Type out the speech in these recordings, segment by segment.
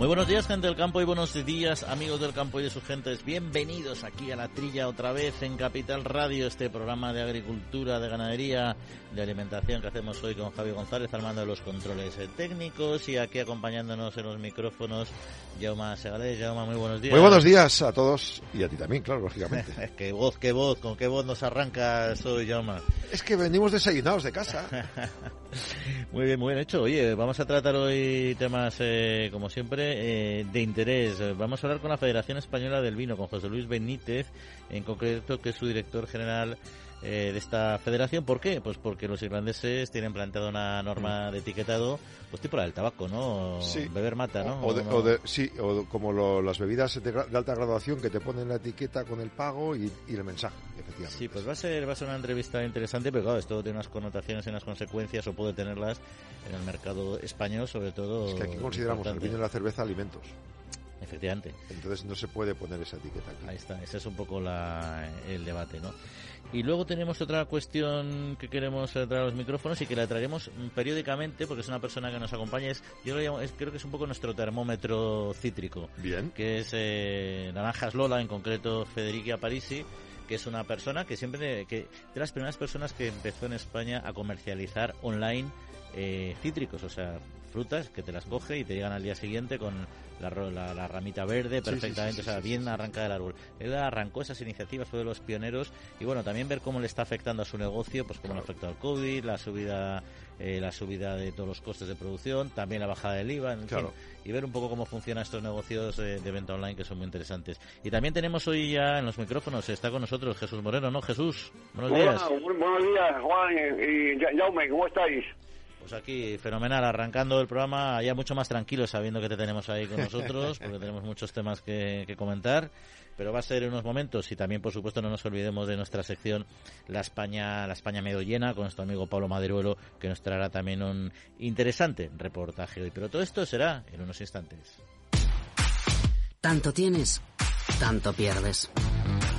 Muy buenos días, gente del campo, y buenos días, amigos del campo y de sus gentes. Bienvenidos aquí a la trilla otra vez en Capital Radio, este programa de agricultura, de ganadería, de alimentación que hacemos hoy con Javi González al mando de los controles eh, técnicos y aquí acompañándonos en los micrófonos, Jaume Segalés. Jaume, muy buenos días. Muy buenos días a todos y a ti también, claro, lógicamente. qué voz, qué voz, con qué voz nos arrancas hoy, Jaume. Es que venimos desayunados de casa. muy bien, muy bien hecho. Oye, vamos a tratar hoy temas, eh, como siempre, eh, de interés. Vamos a hablar con la Federación Española del Vino, con José Luis Benítez, en concreto, que es su director general eh, de esta federación. ¿Por qué? Pues porque los irlandeses tienen planteado una norma mm. de etiquetado, pues tipo la del tabaco, ¿no? Sí. Beber mata, ¿no? O, de, sí, o como las bebidas de, alta graduación que te ponen la etiqueta con el pago y, el mensaje, efectivamente. Sí, pues va a ser va a ser una entrevista interesante, pero claro, esto tiene unas connotaciones y unas consecuencias, o puede tenerlas en el mercado español, sobre todo. Es que aquí consideramos el vino y la cerveza alimentos. Efectivamente. Entonces no se puede poner esa etiqueta aquí. Ahí está, ese es un poco el debate, ¿no? Y luego tenemos otra cuestión que queremos traer a los micrófonos y que la traeremos periódicamente porque es una persona que nos acompaña. Es, yo lo llamo, creo que es un poco nuestro termómetro cítrico. Bien. Que es eh, Naranjas Lola, en concreto Federica Parisi que es una persona que siempre, que de las primeras personas que empezó en España a comercializar online eh, cítricos, o sea, frutas que te las coge y te llegan al día siguiente con la, la, ramita verde perfectamente, o sea, bien arrancada del árbol. Él arrancó esas iniciativas, fue de los pioneros y bueno, también ver cómo le está afectando a su negocio, pues cómo le ha afectado el COVID, la subida eh, la subida de todos los costes de producción, también la bajada del IVA, y ver un poco cómo funcionan estos negocios eh, de venta online que son muy interesantes. Y también tenemos hoy ya en los micrófonos, está con nosotros Jesús Moreno, ¿no? Jesús, buenos días. buenos días, Juan y, Jaume, ¿cómo estáis? Pues aquí, fenomenal, arrancando el programa ya mucho más tranquilo sabiendo que te tenemos ahí con nosotros, porque tenemos muchos temas que, comentar, pero va a ser en unos momentos y también, por supuesto, no nos olvidemos de nuestra sección La España, la España medio llena, con nuestro amigo Pablo Maderuelo, que nos traerá también un interesante reportaje hoy. Pero todo esto será en unos instantes. Tanto tienes, tanto pierdes.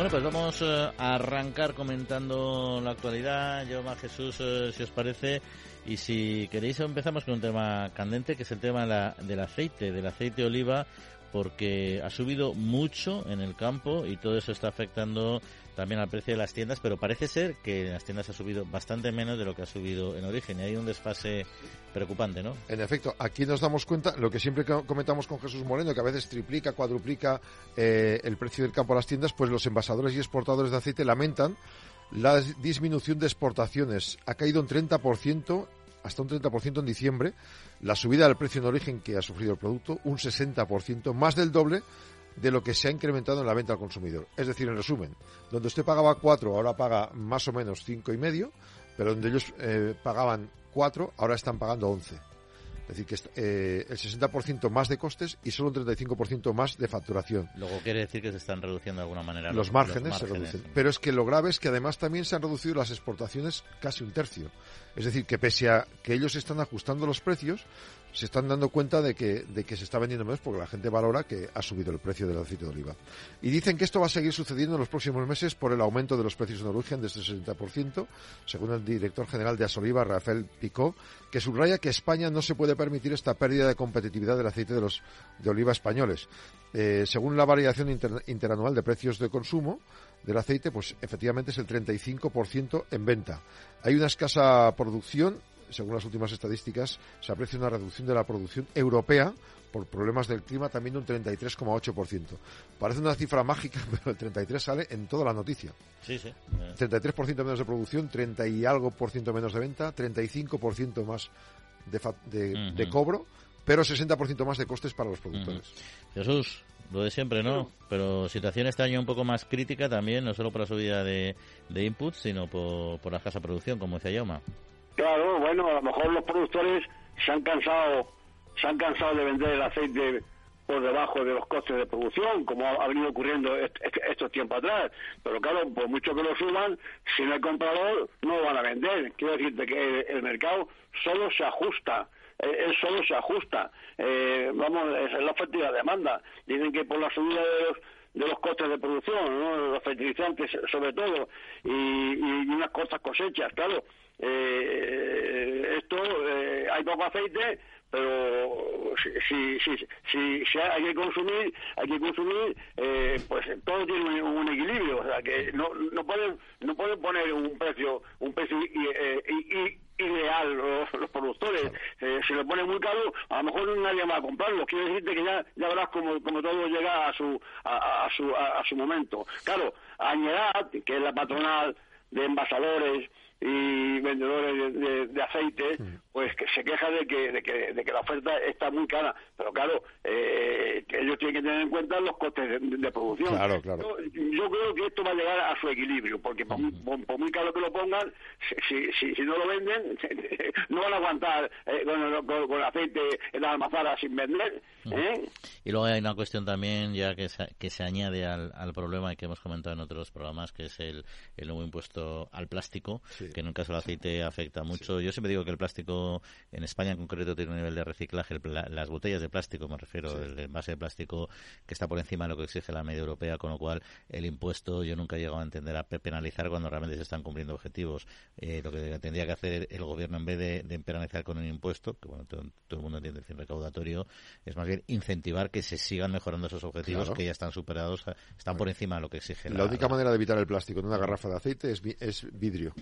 Bueno, pues vamos eh, a arrancar comentando la actualidad. Yo, más Jesús, eh, si os parece, y si queréis empezamos con un tema candente, que es el tema del aceite, del aceite de oliva, porque ha subido mucho en el campo y todo eso está afectando también al precio de las tiendas, pero parece ser que en las tiendas ha subido bastante menos de lo que ha subido en origen y hay un desfase preocupante, ¿no? En efecto, aquí nos damos cuenta, lo que siempre comentamos con Jesús Moreno, que a veces triplica, cuadruplica eh, el precio del campo a las tiendas, pues los envasadores y exportadores de aceite lamentan la disminución de exportaciones. Ha caído un 30%, hasta un 30% en diciembre, la subida del precio en origen que ha sufrido el producto, un 60%, más del doble de lo que se ha incrementado en la venta al consumidor. Es decir, en resumen, donde usted pagaba 4, ahora paga más o menos cinco y medio, pero donde ellos eh, pagaban 4, ahora están pagando 11. Es decir, que eh, el 60% más de costes y solo un 35% más de facturación. Luego quiere decir que se están reduciendo de alguna manera los, márgenes, se reducen. Pero es que lo grave es que además también se han reducido las exportaciones casi un tercio. Es decir, que pese a que ellos están ajustando los precios, se están dando cuenta de que, de que se está vendiendo menos porque la gente valora que ha subido el precio del aceite de oliva. Y dicen que esto va a seguir sucediendo en los próximos meses por el aumento de los precios en origen de este 60%, según el director general de Asoliva, Rafael Picó, que subraya que España no se puede permitir esta pérdida de competitividad del aceite de, los, de oliva españoles. Eh, según la variación interanual de precios de consumo del aceite, pues efectivamente es el 35% en venta. Hay una escasa producción según las últimas estadísticas, se aprecia una reducción de la producción europea por problemas del clima también de un 33,8%. Parece una cifra mágica, pero el 33 sale en toda la noticia. Sí, sí. 33% menos de producción, 30 y algo por ciento menos de venta, 35% más de, de, cobro, pero 60% más de costes para los productores. Jesús, lo de siempre, ¿no? Pero situación este año un poco más crítica también, no solo por la subida de, de inputs, sino por, por la escasa producción, como decía Yoma. Claro, bueno, a lo mejor los productores se han cansado, se han cansado de vender el aceite por debajo de los costes de producción, como ha, venido ocurriendo estos tiempos atrás. Pero claro, por mucho que lo suban, si no hay comprador, no lo van a vender. Quiero decirte que el, mercado solo se ajusta eh, él solo se ajusta. Eh, vamos, es la oferta y la demanda. Dicen que por la subida de los, de los costes de producción, ¿no? los fertilizantes sobre todo, y, y unas cortas cosechas, claro. Eh, esto, eh, hay poco aceite, pero si, si, si, si, hay que consumir, hay que consumir, eh, pues todo tiene un, equilibrio, o sea que no, no pueden no pueden poner un precio un precio eh, ideal los, productores, eh, si lo ponen muy caro, a lo mejor nadie va a comprarlo, quiero decirte que ya, ya verás como, como todo llega a su a, su a, su momento. Claro, Añedad, que es la patronal de envasadores y vendedores de, aceite, pues que se queja de que, de que, de que la oferta está muy cara. Pero claro, eh, ellos tienen que tener en cuenta los costes de, producción. Claro, claro. Yo, creo que esto va a llegar a su equilibrio, porque por, muy caro que lo pongan, si, si, si no lo venden, no van a aguantar eh, con, con, aceite en las almazaras sin vender. ¿Eh? Y luego hay una cuestión también ya que se, que se añade al, al problema que hemos comentado en otros programas, que es el, el nuevo impuesto al plástico que en el caso del aceite afecta mucho. Yo siempre digo que el plástico en España en concreto tiene un nivel de reciclaje, las botellas de plástico, me refiero, el envase de plástico que está por encima de lo que exige la media europea, con lo cual el impuesto yo nunca he llegado a entender a penalizar cuando realmente se están cumpliendo objetivos. Eh, lo que tendría que hacer el gobierno en vez de, penalizar con un impuesto, que bueno, todo, el mundo entiende el fin recaudatorio, es más bien incentivar que se sigan mejorando esos objetivos que ya están superados, están por encima de lo que exige la, la única manera de evitar el plástico en una garrafa de aceite es, es vidrio.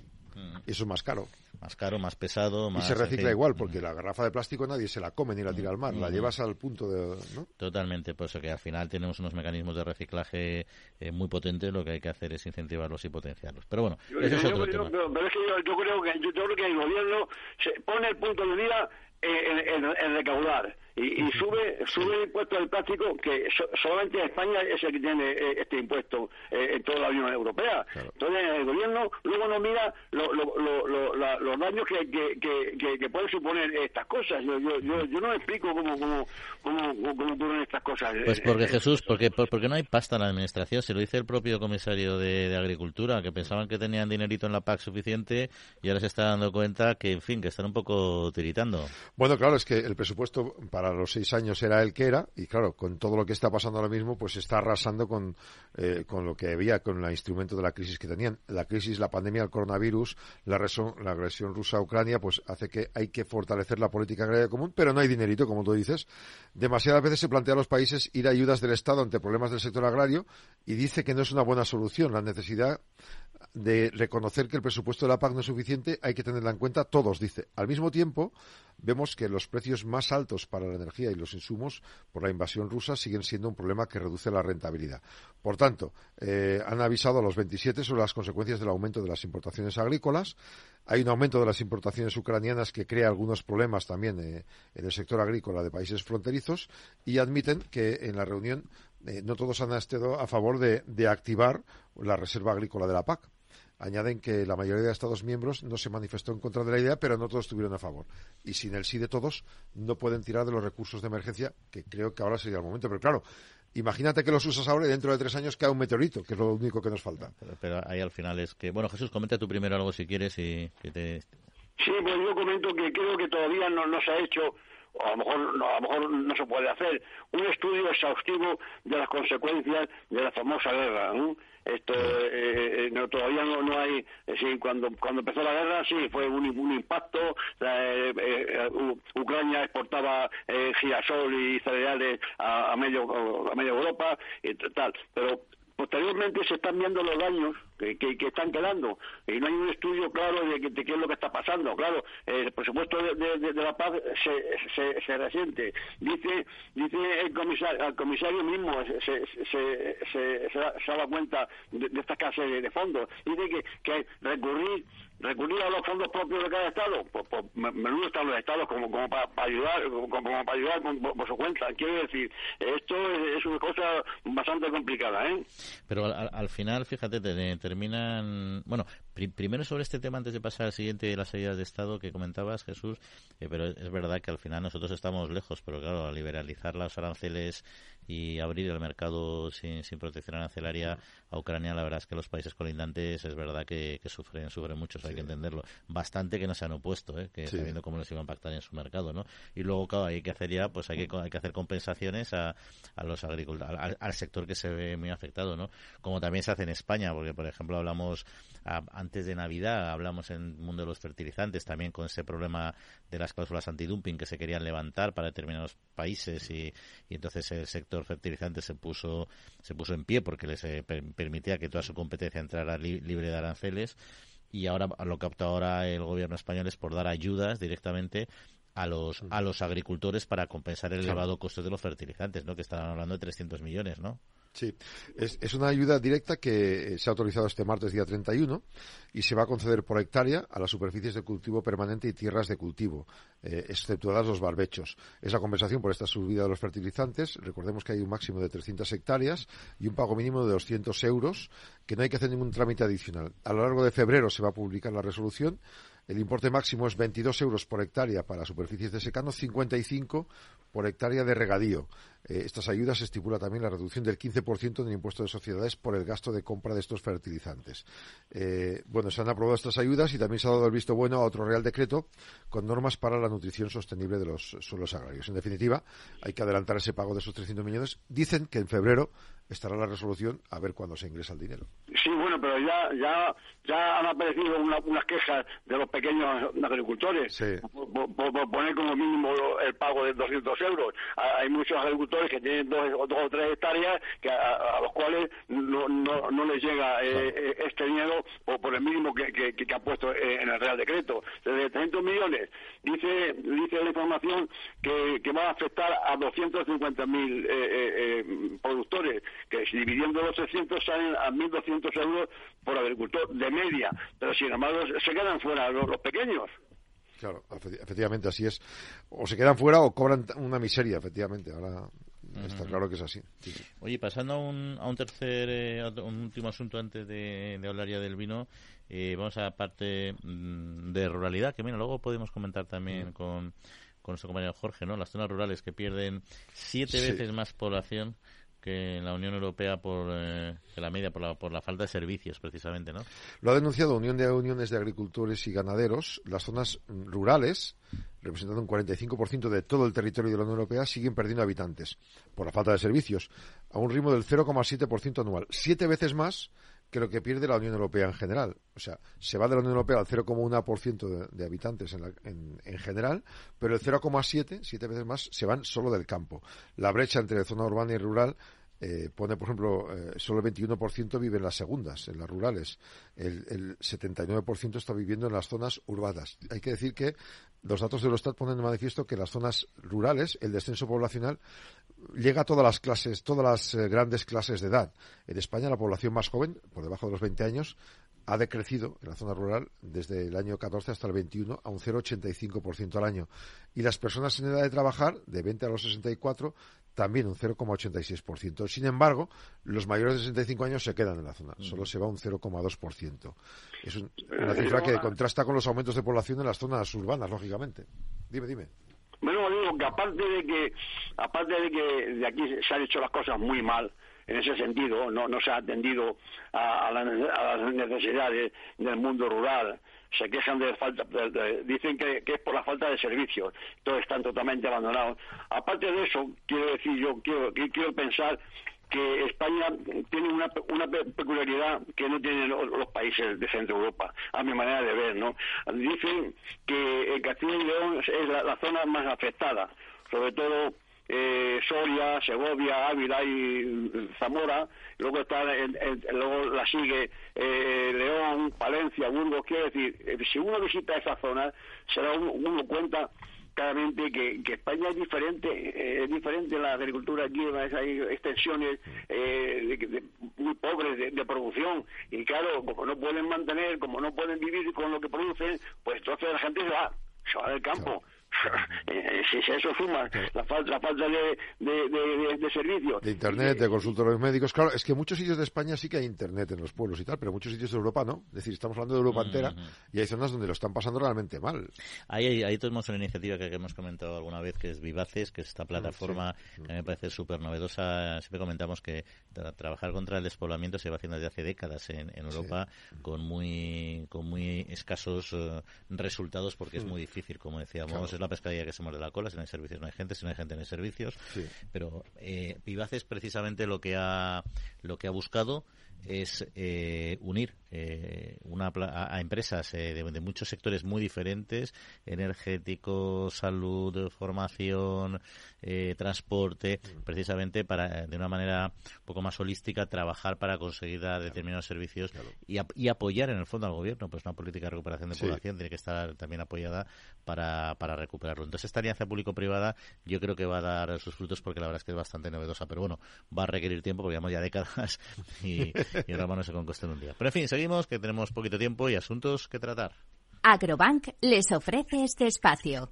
Y eso es más caro. Más caro, más pesado. y se recicla igual, porque la garrafa de plástico nadie se la come ni la tira al mar, la llevas al punto de. Totalmente, por eso que al final tenemos unos mecanismos de reciclaje eh, muy potentes, lo que hay que hacer es incentivarlos y potenciarlos. Pero bueno, yo, es otro tema. Pero, es que yo, creo que, yo creo que el gobierno se pone el punto de día en, en recaudar y, sube sube el impuesto del plástico que solamente España es el que tiene eh, este impuesto eh, en toda la Unión Europea. Entonces el gobierno luego no mira los daños que, que, que, pueden suponer estas cosas. Yo, yo, yo, no explico cómo, cómo, cómo, cómo ocurren estas cosas. Pues porque Jesús, porque, porque no hay pasta en la administración, se lo dice el propio comisario de, Agricultura, que pensaban que tenían dinerito en la PAC suficiente y ahora se está dando cuenta que, en fin, que están un poco tiritando. Bueno, claro, es que el presupuesto para los seis años era el que era y claro, con todo lo que está pasando ahora mismo, pues está arrasando con, eh, con lo que había, con el instrumento de la crisis que tenían. La crisis, la pandemia, el coronavirus, la, la agresión rusa a Ucrania, pues hace que hay que fortalecer la política agraria común, pero no hay dinerito, como tú dices. Demasiadas veces se plantea a los países ir a ayudas del Estado ante problemas del sector agrario y dice que no es una buena solución. La necesidad de reconocer que el presupuesto de la PAC no es suficiente, hay que tenerla en cuenta todos, dice. Al mismo tiempo, vemos que los precios más altos para la energía y los insumos por la invasión rusa siguen siendo un problema que reduce la rentabilidad. Por tanto, eh, han avisado a los 27 sobre las consecuencias del aumento de las importaciones agrícolas. Hay un aumento de las importaciones ucranianas que crea algunos problemas también eh, en el sector agrícola de países fronterizos y admiten que en la reunión eh, no todos han estado a favor de activar la reserva agrícola de la PAC Añaden que la mayoría de Estados miembros no se manifestó en contra de la idea, pero no todos estuvieron a favor. Y sin el sí de todos, no pueden tirar de los recursos de emergencia, que creo que ahora sería el momento. Pero claro, imagínate que los usas ahora y dentro de tres años cae un meteorito, que es lo único que nos falta. Pero, ahí al final es que... Bueno, Jesús, comenta tú primero algo si quieres y que te... Sí, pues yo comento que creo que todavía no, no se ha hecho o a lo mejor no, a lo mejor no se puede hacer un estudio exhaustivo de las consecuencias de la famosa guerra. Esto eh, eh, no, todavía no, no hay, sí, cuando cuando empezó la guerra sí fue un, un impacto. Eh, Ucrania exportaba girasol y cereales a, a medio a medio Europa y tal, pero posteriormente se están viendo los daños que, que, están quedando y no hay un estudio claro de, qué es lo que está pasando. Claro, el presupuesto de, de, la paz se, se, se, resiente. Dice dice el comisario, el comisario mismo se, se, se, da cuenta de, esta clase de, fondos. Dice que, que recurrir recurrir a los fondos propios de cada estado, pues, pues menudo están los estados como, como para, ayudar, como, para ayudar por, su cuenta. Quiero decir, esto es, una cosa bastante complicada, ¿eh? Pero al, final, fíjate, te, terminan, bueno, primero sobre este tema, antes de pasar al siguiente de las salidas de Estado que comentabas, Jesús, eh, pero es verdad que al final nosotros estamos lejos, pero claro, a liberalizar los aranceles y abrir el mercado sin, sin protección arancelaria a Ucrania, la verdad es que los países colindantes es verdad que, sufren sufren mucho, hay que entenderlo. Bastante que no se han opuesto, ¿eh? que sabiendo cómo les iba a impactar en su mercado, ¿no? Y luego, claro, hay que hacer ya, pues hay que, hay que hacer compensaciones a, a los agricultores, al, sector que se ve muy afectado, ¿no? Como también se hace en España, porque, por ejemplo, hablamos antes de Navidad, hablamos en el mundo de los fertilizantes también con ese problema de las cláusulas antidumping que se querían levantar para determinados países y, y entonces el sector fertilizante se puso se puso en pie porque les eh, permitía que toda su competencia entrara libre de aranceles y ahora lo que opta ahora el gobierno español es por dar ayudas directamente a los a los agricultores para compensar el elevado coste de los fertilizantes, ¿no? Que están hablando de 300 millones, ¿no? Sí, es, es, una ayuda directa que eh, se ha autorizado este martes día 31 y se va a conceder por hectárea a las superficies de cultivo permanente y tierras de cultivo, eh, exceptuadas los barbechos. Esa compensación por esta subida de los fertilizantes, recordemos que hay un máximo de 300 hectáreas y un pago mínimo de 200 euros, que no hay que hacer ningún trámite adicional. A lo largo de febrero se va a publicar la resolución el importe máximo es 22 euros por hectárea para superficies de secano, 55 por hectárea de regadío. Eh, estas ayudas estipula también la reducción del 15% del impuesto de sociedades por el gasto de compra de estos fertilizantes. Eh, bueno, se han aprobado estas ayudas y también se ha dado el visto bueno a otro Real Decreto con normas para la nutrición sostenible de los suelos agrarios. En definitiva, hay que adelantar ese pago de esos 300 millones. Dicen que en febrero estará la resolución a ver cuándo se ingresa el dinero. Sí, bueno, pero ya ya ya han aparecido unas quejas de los pequeños agricultores por, poner como mínimo el pago de 200 euros. Hay muchos agricultores que tienen dos, o tres hectáreas que a, los cuales no, no, no les llega eh, eh, este dinero por, por el mínimo que, que, que, han puesto eh, en el Real Decreto. De 300 millones, dice dice la información que, que va a afectar a 250.000 eh, productores que si dividiendo los 600 salen a 1.200 euros por agricultor de media, pero sin embargo se quedan fuera los, pequeños. Claro, efectivamente así es. O se quedan fuera o cobran una miseria, efectivamente. Ahora está claro que es así. Oye, pasando a un, a un tercer, eh, un último asunto antes de, hablar ya del vino, eh, vamos a la parte mm, de ruralidad, que mira, luego podemos comentar también con, con nuestro compañero Jorge, ¿no? Las zonas rurales que pierden siete veces más población que en la Unión Europea por eh, la media por la, por la falta de servicios precisamente no lo ha denunciado Unión de Uniones de Agricultores y Ganaderos las zonas rurales representando un 45% de todo el territorio de la Unión Europea siguen perdiendo habitantes por la falta de servicios a un ritmo del 0,7% anual siete veces más que lo que pierde la Unión Europea en general. O sea, se va de la Unión Europea al 0,1% de, de habitantes en, en, general, pero el 0,7, siete veces más, se van solo del campo. La brecha entre zona urbana y rural eh, pone, por ejemplo, eh, solo el 21% vive en las segundas, en las rurales. El, el 79% está viviendo en las zonas urbanas. Hay que decir que los datos de Eurostat ponen de manifiesto que en las zonas rurales el descenso poblacional llega a todas las clases, todas las eh, grandes clases de edad. En España la población más joven, por debajo de los 20 años, ha decrecido en la zona rural desde el año 14 hasta el 21 a un 0,85% al año. Y las personas en edad de trabajar, de 20 a los 64, también un 0,86%. Sin embargo, los mayores de 65 años se quedan en la zona, solo se va un 0,2%. Es una cifra que contrasta con los aumentos de población en las zonas urbanas, lógicamente. Dime, dime. Bueno, digo que aparte de que, aparte de que de aquí se han hecho las cosas muy mal, en ese sentido, no, no se ha atendido a, las necesidades del mundo rural, se quejan de falta, dicen que, es por la falta de servicios, todos están totalmente abandonados. Aparte de eso, quiero decir, yo quiero, quiero pensar que España tiene una, una peculiaridad que no tienen los, países de Centro Europa, a mi manera de ver, ¿no? Dicen que Castilla y León es la, zona más afectada, sobre todo eh, Soria, Segovia, Ávila y Zamora, luego está luego la sigue eh, León, Palencia, Burgos, quiero decir, eh, si uno visita esa zona, se da uno cuenta claramente que, España es diferente, eh, es diferente la agricultura aquí, hay extensiones eh, muy pobres de, producción y claro, como no pueden mantener, como no pueden vivir con lo que producen, pues entonces la gente se va, se va del campo. si, eso suma la falta, la falta de, de, de, servicios. De internet, de consultorios médicos. Claro, es que muchos sitios de España sí que hay internet en los pueblos y tal, pero muchos sitios de Europa no. Es decir, estamos hablando de Europa entera y hay zonas donde lo están pasando realmente mal. Ahí, ahí, tenemos una iniciativa que, hemos comentado alguna vez que es Vivaces, que es esta plataforma que me parece súper novedosa. Siempre comentamos que trabajar contra el despoblamiento se va haciendo desde hace décadas en, Europa con muy con muy escasos eh, resultados porque es muy difícil, como decíamos, es la pescadilla que se muerde la cola, si no hay servicios no hay gente, si no hay gente no hay servicios, pero eh, Vivaces precisamente lo que ha lo que ha buscado es eh, unir eh, una, a, empresas eh, de, muchos sectores muy diferentes, energético, salud, formación, transporte, precisamente para, de una manera un poco más holística, trabajar para conseguir determinados servicios y, apoyar en el fondo al gobierno. Pues una política de recuperación de población tiene que estar también apoyada para, para recuperarlo. Entonces, esta alianza público-privada yo creo que va a dar sus frutos porque la verdad es que es bastante novedosa, pero bueno, va a requerir tiempo porque llevamos ya décadas y, y ahora no se conquista en un día. Pero en fin, seguimos, que tenemos poquito tiempo y asuntos que tratar. Agrobank les ofrece este espacio.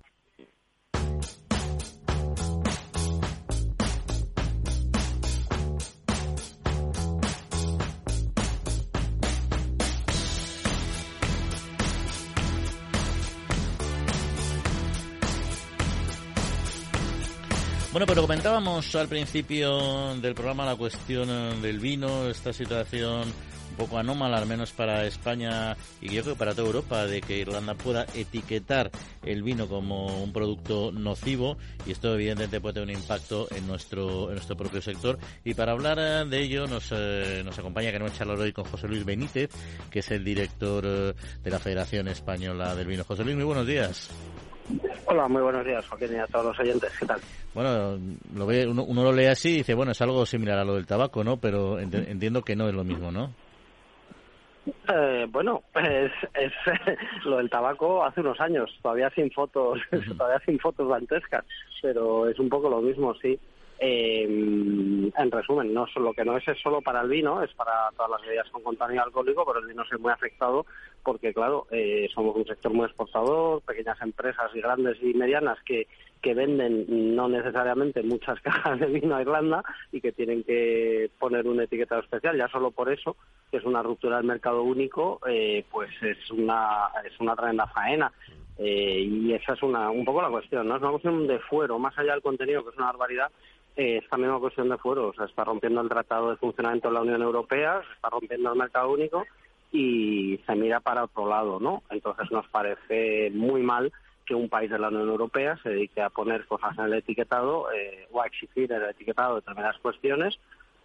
Bueno, pero comentábamos al principio del programa la cuestión del vino, esta situación un poco anómala, al menos para España y yo creo que para toda Europa, de que Irlanda pueda etiquetar el vino como un producto nocivo y esto evidentemente puede tener un impacto en nuestro en nuestro propio sector. Y para hablar eh, de ello nos, eh, nos acompaña, queremos charlar hoy con José Luis Benítez, que es el director eh, de la Federación Española del Vino. José Luis, muy buenos días. Hola, muy buenos días, Joaquín, y a todos los oyentes. ¿Qué tal? Bueno, lo ve, uno, lo lee así y dice, bueno, es algo similar a lo del tabaco, ¿no? Pero entiendo que no es lo mismo, ¿no? Eh, bueno, es, es lo del tabaco hace unos años, todavía sin fotos, todavía sin fotos dantescas, pero es un poco lo mismo, sí. Eh, en resumen, no lo que no es es solo para el vino, es para todas las bebidas con contenido alcohólico, pero el vino se muy afectado porque, claro, eh, somos un sector muy exportador, pequeñas empresas y grandes y medianas que, que venden no necesariamente muchas cajas de vino a Irlanda y que tienen que poner un etiquetado especial, ya solo por eso, que es una ruptura del mercado único, eh, pues es una, es una tremenda faena. Eh, y esa es una, un poco la cuestión, ¿no? Es una cuestión de fuero, más allá del contenido, que es una barbaridad, eh, es también una cuestión de fuero. O está rompiendo el Tratado de Funcionamiento de la Unión Europea, se está rompiendo el mercado único y se mira para otro lado, ¿no? Entonces nos parece muy mal que un país de la Unión Europea se dedique a poner cosas en el etiquetado eh, o a exigir en el etiquetado determinadas cuestiones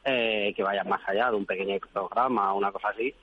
eh, que vayan más allá de un pequeño programa o una cosa así,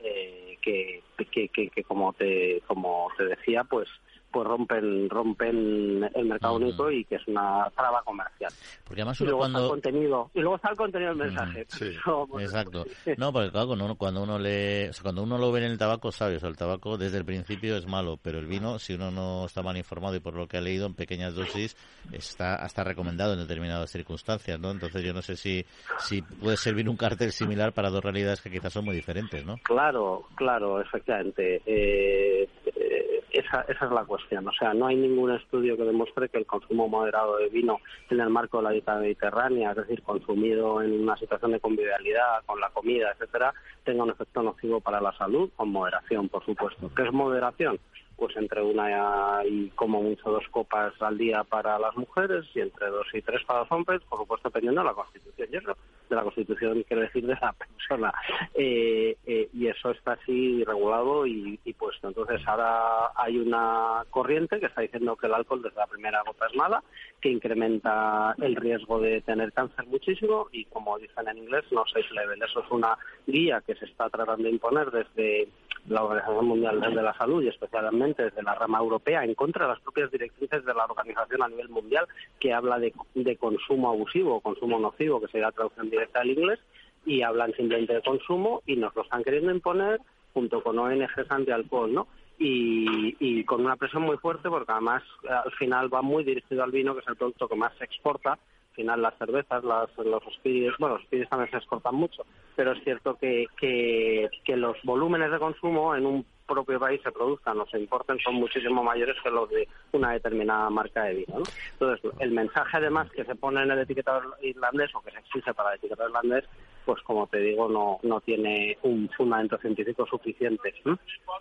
que, que, que, que, como te como te decía, pues pues rompen rompen el mercado único y que es una traba comercial. Porque además y luego cuando... está el contenido y luego está el contenido del mensaje. Exacto. No, porque claro, cuando uno, cuando uno le, cuando uno lo ve en el tabaco, sabes, el tabaco desde el principio es malo, pero el vino, si uno no está mal informado y por lo que ha leído en pequeñas dosis, está hasta recomendado en determinadas circunstancias, ¿no? Entonces yo no sé si si puede servir un cartel similar para dos realidades que quizás son muy diferentes, ¿no? Claro, claro, efectivamente. Eh, eh, esa, esa es la cuestión o sea, no hay ningún estudio que demuestre que el consumo moderado de vino en el marco de la dieta mediterránea, es decir, consumido en una situación de convivialidad, con la comida, etcétera, tenga un efecto nocivo para la salud, con moderación, por supuesto. ¿Qué es moderación? Pues entre una y como mucho dos copas al día para las mujeres y entre dos y tres para los hombres, por supuesto dependiendo de la Constitución. Y eso, de la Constitución quiere decir de la persona. Eh, eh, y eso está así regulado y, puesto. Entonces ahora hay una corriente que está diciendo que el alcohol desde la primera gota es mala, que incrementa el riesgo de tener cáncer muchísimo y como dicen en inglés, no seis level. Eso es una guía que se está tratando de imponer desde la Organización Mundial de la Salud y especialmente desde la rama europea en contra de las propias directrices de la organización a nivel mundial que habla de, consumo abusivo o consumo nocivo, que sería la traducción directa del inglés, y hablan simplemente de consumo y nos lo están queriendo imponer junto con ONGs anti-alcohol, ¿no? Y, y, con una presión muy fuerte porque además al final va muy dirigido al vino, que es el producto que más se exporta final las cervezas, las, los spirits, bueno, los también se exportan mucho, pero es cierto que, que, los volúmenes de consumo en un propio país se produzcan o se importen son muchísimo mayores que los de una determinada marca de vino. ¿no? Entonces, el mensaje además que se pone en el etiquetado irlandés o que se exige para el etiquetado irlandés, pues como te digo, no, no tiene un fundamento científico suficiente.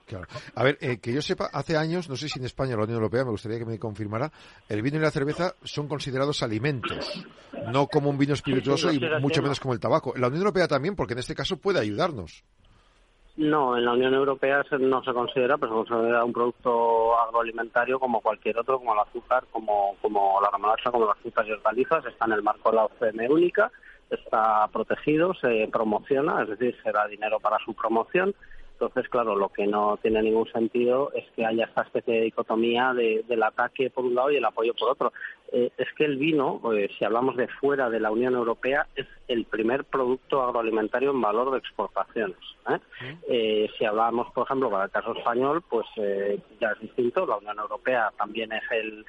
Claro. A ver, eh, que yo sepa, hace años, no sé si en España o la Unión Europea, me gustaría que me confirmara, el vino y la cerveza son considerados alimentos, no como un vino espirituoso y mucho menos como el tabaco. La Unión Europea también, porque en este caso puede ayudarnos. No, en la Unión Europea no se considera, pero se considera un producto agroalimentario como cualquier otro, como el azúcar, como, como la remolacha, como las frutas y hortalizas. Está en el marco de la OCM única, está protegido, se promociona, es decir, se da dinero para su promoción entonces, claro, lo que no tiene ningún sentido es que haya esta especie de dicotomía del ataque por un lado y el apoyo por otro. Eh, es que el vino, eh, si hablamos de fuera de la Unión Europea, es el primer producto agroalimentario en valor de exportaciones. ¿eh? si hablamos, por ejemplo, para el caso español, pues ya es distinto. La Unión Europea también es el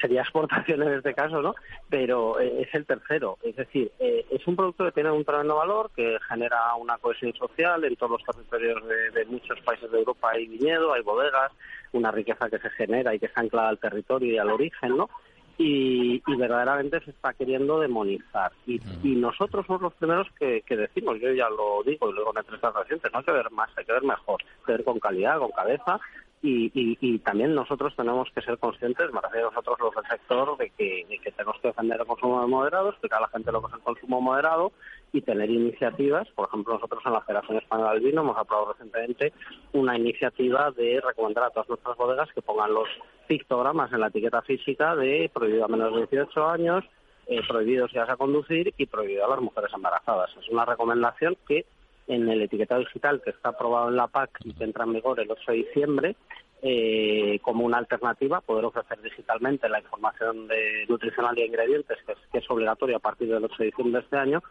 sería exportación en este caso, ¿no? Pero es el tercero. Es decir, es un producto que tiene un tremendo valor, que genera una cohesión social en todos los territorios de, muchos países de Europa. Hay viñedo, hay bodegas, una riqueza que se genera y que está anclada al territorio y al origen, ¿no? Y, verdaderamente se está queriendo demonizar. Y, nosotros somos los primeros que, decimos, yo ya lo digo y luego en entrevistas recientes, no hay que ver más, hay que ver mejor, hay que ver con calidad, con cabeza y, también nosotros tenemos que ser conscientes, me refiero a nosotros los del sector, de que, tenemos que defender el consumo moderado, explicar a la gente lo que es el consumo moderado y tener iniciativas. Por ejemplo, nosotros en la Federación Española del Vino hemos aprobado recientemente una iniciativa de recomendar a todas nuestras bodegas que pongan los pictogramas en la etiqueta física de prohibido a menos de 18 años, eh, prohibidos ya a conducir y prohibido a las mujeres embarazadas. Es una recomendación que en el etiquetado digital que está aprobado en la PAC y que entra en vigor el 8 de diciembre, eh, como una alternativa, poder ofrecer digitalmente la información de nutricional y ingredientes, que es, que es obligatoria a partir del 8 de diciembre de este año,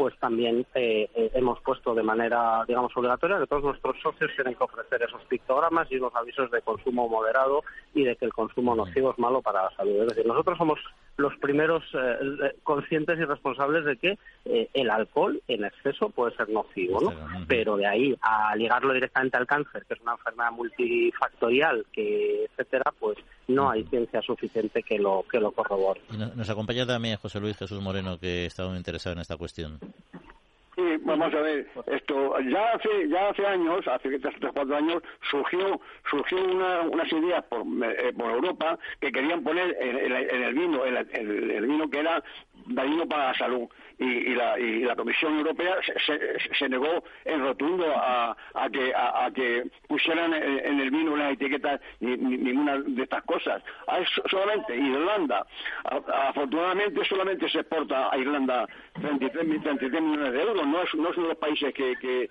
pues también eh, eh, hemos puesto de manera, digamos, obligatoria que todos nuestros socios tienen que ofrecer esos pictogramas y unos avisos de consumo moderado y de que el consumo nocivo es malo para la salud. Es decir, nosotros somos los primeros eh, conscientes y responsables de que el alcohol en exceso puede ser nocivo, ¿no? Pero de ahí a ligarlo directamente al cáncer, que es una enfermedad multifactorial, que etcétera, pues no hay ciencia suficiente que lo que lo corrobore. nos acompaña también José Luis Jesús Moreno, que está muy interesado en esta cuestión. Vamos a ver, esto ya hace ya hace años, hace tres cuatro años surgió surgió una, unas ideas por, eh, por Europa que querían poner en, el vino el, el, vino que era dañino para la salud y, la, y la Comisión Europea se, se, negó en rotundo a, a que a, que pusieran en, el vino una etiqueta ni, ninguna de estas cosas. solamente Irlanda, afortunadamente solamente se exporta a Irlanda 33, millones de euros, no es, no es uno de los países que,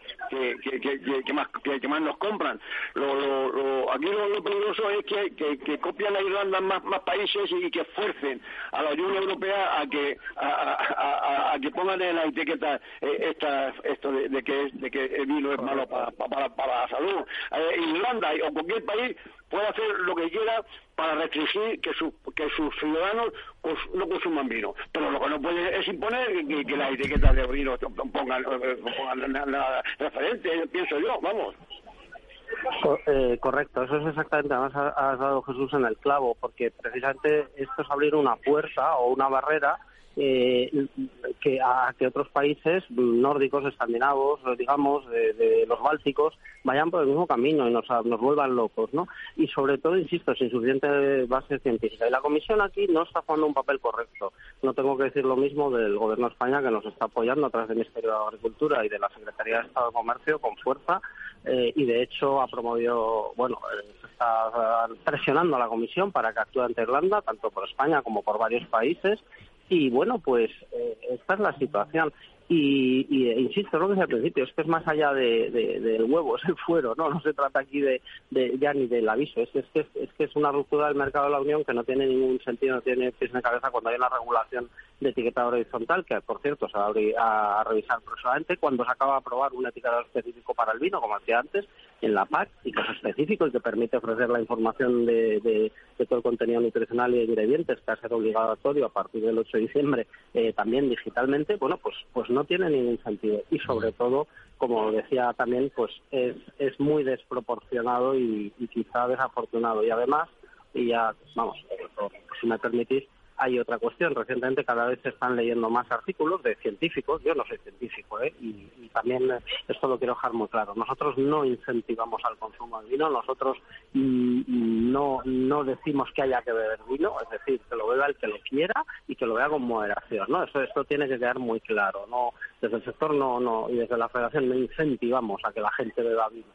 más, nos compran. Lo, lo, aquí lo, peligroso es que, copian a Irlanda más, más países y que fuercen a la Unión Europea a que a, que pongan en la etiqueta eh, esta, esto de, que, de que el vino es malo para, para, para la salud. Eh, Irlanda o cualquier país puede hacer lo que quiera para restringir que, que sus ciudadanos no consuman vino. Pero lo que no puede es imponer que, que las etiquetas de vino pongan, eh, pongan la, referente, pienso yo, vamos. Eh, correcto, eso es exactamente, además has dado Jesús en el clavo, porque precisamente esto es abrir una puerta o una barrera eh, que a que otros países nórdicos, escandinavos, digamos, de, los bálticos, vayan por el mismo camino y nos, vuelvan locos, ¿no? Y sobre todo, insisto, sin suficiente base científica. Y la Comisión aquí no está jugando un papel correcto. No tengo que decir lo mismo del Gobierno de España, que nos está apoyando a través del Ministerio de Agricultura y de la Secretaría de Estado de Comercio con fuerza eh, y, de hecho, ha promovido, bueno, eh, se está presionando a la Comisión para que actúe ante Irlanda, tanto por España como por varios países y bueno, pues eh, esta es la situación. Y, y e insisto, lo que decía al principio, es que es más allá de, del huevo, es el fuero, ¿no? No se trata aquí de, ya ni del aviso, es, es, que, es que es una ruptura del mercado de la Unión que no tiene ningún sentido, no tiene pies en cabeza cuando hay una regulación de etiquetado horizontal, que por cierto se va a, revisar próximamente, cuando se acaba de aprobar un etiquetado específico para el vino, como decía antes, en la PAC, y es específico y que permite ofrecer la información de, de, todo el contenido nutricional y de ingredientes, que va a ser obligatorio a partir del 8 de diciembre, eh, también digitalmente, bueno, pues, pues no tiene ningún sentido. Y sobre todo como decía también pues es, es muy desproporcionado y, y quizá desafortunado. Y además y ya vamos si me permitís hay otra cuestión. Recientemente cada vez se están leyendo más artículos de científicos. Yo no soy científico, ¿eh? y, también esto lo quiero dejar muy claro. Nosotros no incentivamos al consumo de vino. Nosotros mm, no, no decimos que haya que beber vino. Es decir, que lo beba el que lo quiera y que lo vea con moderación. ¿no? Esto, esto tiene que quedar muy claro. No, desde el sector no, no, y desde la federación no incentivamos a que la gente beba vino.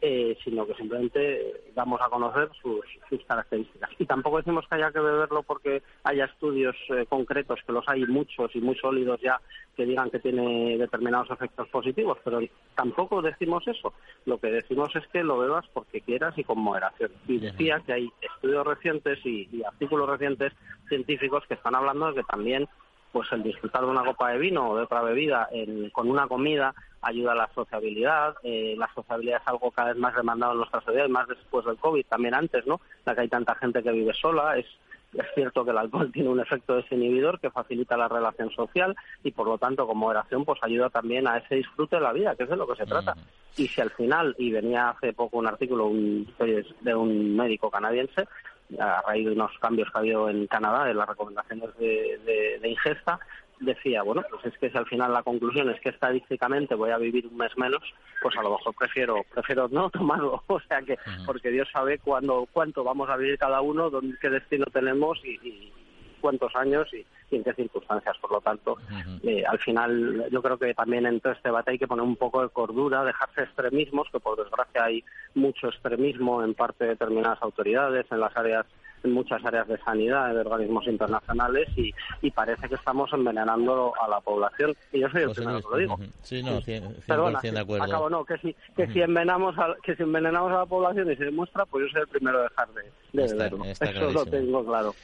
Eh, sino que simplemente damos a conocer sus, características. Y tampoco decimos que haya que beberlo porque haya estudios eh, concretos, que los hay muchos y muy sólidos ya, que digan que tiene determinados efectos positivos, pero tampoco decimos eso. Lo que decimos es que lo bebas porque quieras y con moderación. Y decía que hay estudios recientes y, artículos recientes científicos que están hablando de que también pues el disfrutar de una copa de vino o de otra bebida con una comida ayuda a la sociabilidad. Eh, la sociabilidad es algo cada vez más demandado en nuestra sociedad, más después del COVID, también antes, ¿no? La que hay tanta gente que vive sola, es es cierto que el alcohol tiene un efecto desinhibidor que facilita la relación social y por lo tanto con moderación pues ayuda también a ese disfrute de la vida, que es de lo que se trata. Y si al final, y venía hace poco un artículo de un médico canadiense, a raíz de unos cambios que ha habido en Canadá de las recomendaciones de ingesta, decía, bueno, pues es que si al final la conclusión es que estadísticamente voy a vivir un mes menos, pues a lo mejor prefiero prefiero no tomarlo, o sea que porque Dios sabe cuándo cuánto vamos a vivir cada uno, dónde, qué destino tenemos y, cuántos años y, en qué circunstancias. Por lo tanto, eh, al final yo creo que también en todo este debate hay que poner un poco de cordura, dejarse extremismos, que por desgracia hay mucho extremismo en parte de determinadas autoridades en las áreas en muchas áreas de sanidad, de organismos internacionales, y, y parece que estamos envenenando a la población. Y yo soy el primero que lo digo. Sí, no, 100%, Perdona, de acuerdo. Acabo, no, que si, que, si envenenamos a, que si envenenamos a la población y se demuestra, pues yo soy el primero a dejar de, de beberlo. Eso lo tengo claro.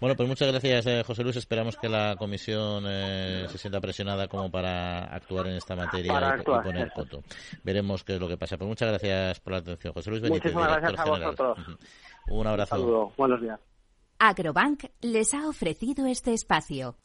Bueno, pues muchas gracias, eh, José Luis. Esperamos que la comisión eh, se sienta presionada como para actuar en esta materia y, poner coto. Veremos qué es lo que pasa. Pues muchas gracias por la atención, José Luis Benítez, Muchísimas gracias a vosotros. Un abrazo. Buenos días. Agrobank les ha ofrecido este espacio.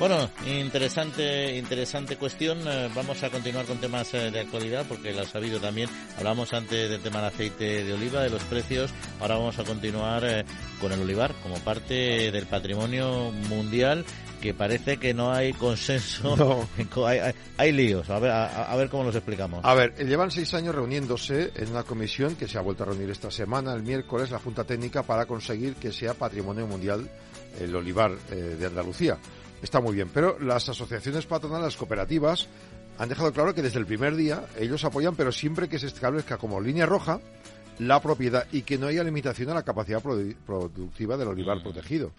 Bueno, interesante, interesante cuestión. Eh, vamos a continuar con temas eh, de actualidad porque lo ha sabido también. Hablamos antes del tema del aceite de oliva, de los precios. Ahora vamos a continuar eh, con el olivar como parte del patrimonio mundial que parece que no hay consenso. hay, líos. A ver, a, ver cómo los explicamos. A ver, llevan seis años reuniéndose en una comisión que se ha vuelto a reunir esta semana, el miércoles, la Junta Técnica, para conseguir que sea patrimonio mundial el olivar de Andalucía está muy bien. Pero las asociaciones patronales, las cooperativas, han dejado claro que desde el primer día ellos apoyan, pero siempre que se establezca como línea roja la propiedad y que no haya limitación a la capacidad productiva del olivar protegido.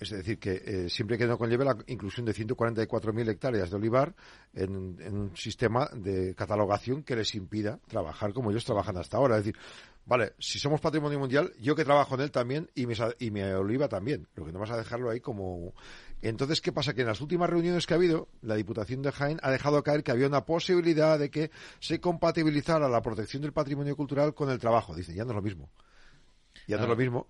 Es decir, que eh, siempre que no conlleve la inclusión de 144.000 hectáreas de olivar en, en, un sistema de catalogación que les impida trabajar como ellos trabajan hasta ahora. Es decir, vale, si somos patrimonio mundial, yo que trabajo en él también y mi, y mi oliva también. Lo que no vas a dejarlo ahí como entonces, ¿qué pasa? Que en las últimas reuniones que ha habido, la Diputación de Jaén ha dejado caer que había una posibilidad de que se compatibilizara la protección del patrimonio cultural con el trabajo. Dice, ya no es lo mismo. No es lo mismo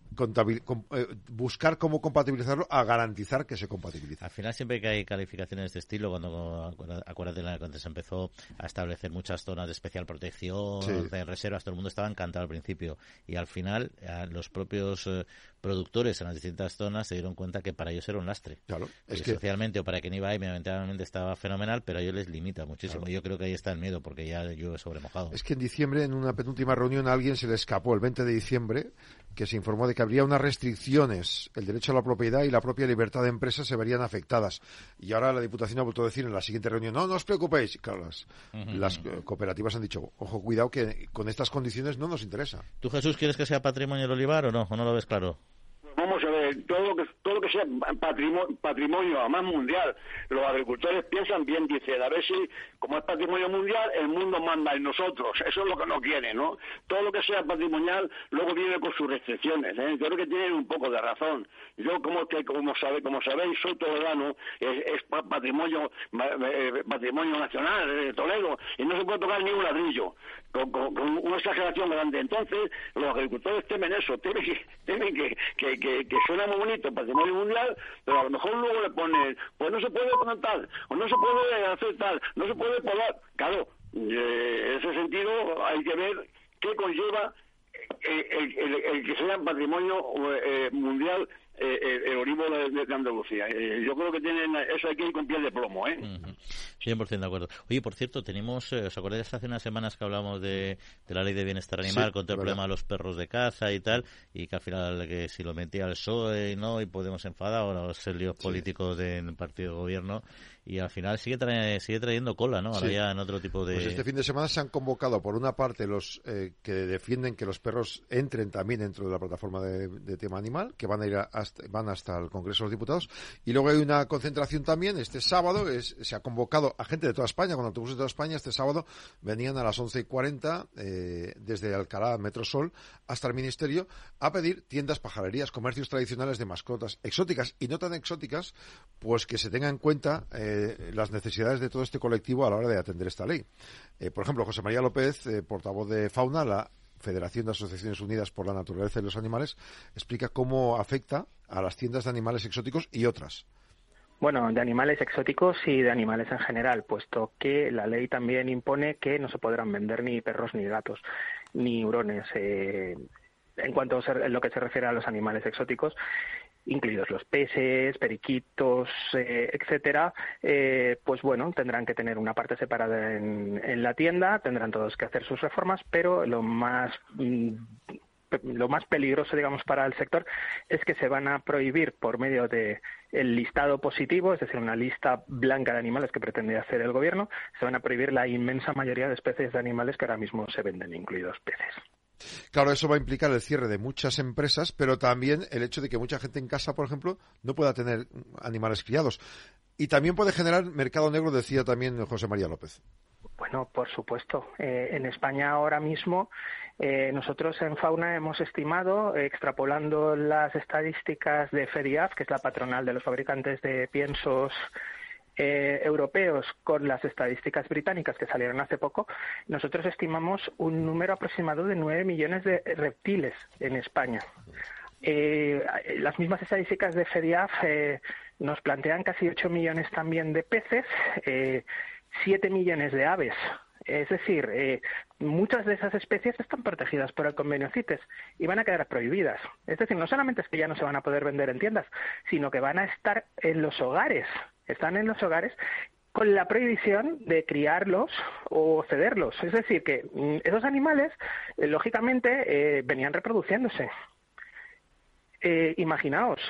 eh, buscar cómo compatibilizarlo a garantizar que se compatibiliza. Al final siempre que hay calificaciones de este estilo, cuando acuérdate cuando se empezó a establecer muchas zonas de especial protección, de reservas, todo el mundo estaba encantado al principio y al final los propios eh, productores en las distintas zonas se dieron cuenta que para ellos era un lastre. Claro, es que, socialmente o para quien iba ahí medioambientalmente estaba fenomenal, pero a ellos les limita muchísimo. Yo creo que ahí está el miedo porque ya llueve sobre mojado. Es que en diciembre, en una penúltima reunión, a alguien se le escapó el 20 de diciembre que se informó de que habría unas restricciones, el derecho a la propiedad y la propia libertad de empresa se verían afectadas. Y ahora la Diputación ha vuelto a decir en la siguiente reunión, no, no os preocupéis. Claro, las, cooperativas han dicho, ojo, cuidado que con estas condiciones no nos interesa. ¿Tú, Jesús, quieres que sea patrimonio el olivar o no? ¿O no lo ves claro? Vamos a ver, todo lo que todo lo que sea patrimonio, patrimonio además mundial. Los agricultores piensan bien, dicen, a ver si como es patrimonio mundial, el mundo manda en nosotros. Eso es lo que no quieren, ¿no? Todo lo que sea patrimonial luego viene con sus restricciones. ¿eh? Yo creo que tienen un poco de razón. Yo, como que como sabe, como sabéis, soy toledano, es, es patrimonio eh, patrimonio nacional de Toledo y no se puede tocar ni un ladrillo con, una exageración grande. Entonces, los agricultores temen eso, temen que, temen que, que, suena muy bonito patrimonio mundial, pero a lo mejor luego le ponen, pues no se puede plantar, o no se puede hacer tal, no se puede podar. Claro, eh, en ese sentido hay que ver qué conlleva el, que sea patrimonio eh, mundial eh, eh, el olivo de, Andalucía. yo creo que tienen eso hay que ir con piel de plomo, ¿eh? 100% de acuerdo. Oye, por cierto, tenemos, ¿os acordáis hace unas semanas que hablamos de, la ley de bienestar animal contra el problema de los perros de caza y tal? Y que al final, que si lo metía el PSOE, ¿no? Y podemos enfadar, o los líos políticos del partido de gobierno y al final sigue, sigue trayendo cola, ¿no? Ahora ya en otro tipo de... Pues este fin de semana se han convocado, por una parte, los eh, que defienden que los perros entren también dentro de la plataforma de, tema animal, que van a ir hasta, van hasta el Congreso de los Diputados, y luego hay una concentración también, este sábado, es, se ha convocado a gente de toda España, con autobuses de toda España, este sábado venían a las 11 y 40 eh, desde Alcalá, Metrosol, hasta el Ministerio, a pedir tiendas, pajarerías, comercios tradicionales de mascotas exóticas y no tan exóticas, pues que se tenga en cuenta... Eh, las necesidades de todo este colectivo a la hora de atender esta ley. Eh, por ejemplo, José María López, eh, portavoz de Fauna, la Federación de Asociaciones Unidas por la Naturaleza y los Animales, explica cómo afecta a las tiendas de animales exóticos y otras. Bueno, de animales exóticos y de animales en general, puesto que la ley también impone que no se podrán vender ni perros ni gatos ni hurones. Eh, en cuanto a lo que se refiere a los animales exóticos, incluidos los peces, periquitos, eh, etcétera, eh, pues bueno, tendrán que tener una parte separada en, la tienda, tendrán todos que hacer sus reformas, pero lo más mm, lo más peligroso, digamos, para el sector es que se van a prohibir por medio de el listado positivo, es decir, una lista blanca de animales que pretende hacer el gobierno, se van a prohibir la inmensa mayoría de especies de animales que ahora mismo se venden, incluidos peces. Claro, eso va a implicar el cierre de muchas empresas, pero también el hecho de que mucha gente en casa, por ejemplo, no pueda tener animales criados. Y también puede generar mercado negro, decía también José María López. Bueno, por supuesto. Eh, en España ahora mismo eh, nosotros en Fauna hemos estimado, extrapolando las estadísticas de FEDIAF, que es la patronal de los fabricantes de piensos eh, europeos con las estadísticas británicas que salieron hace poco, nosotros estimamos un número aproximado de 9 millones de reptiles en España. Eh, las mismas estadísticas de FEDIAF eh, nos plantean casi 8 millones también de peces, eh, 7 millones de aves. Es decir, eh, muchas de esas especies están protegidas por el convenio CITES y van a quedar prohibidas. Es decir, no solamente es que ya no se van a poder vender en tiendas, sino que van a estar en los hogares están en los hogares con la prohibición de criarlos o cederlos. Es decir, que mm, esos animales, eh, lógicamente, eh, venían reproduciéndose. Eh, imaginaos,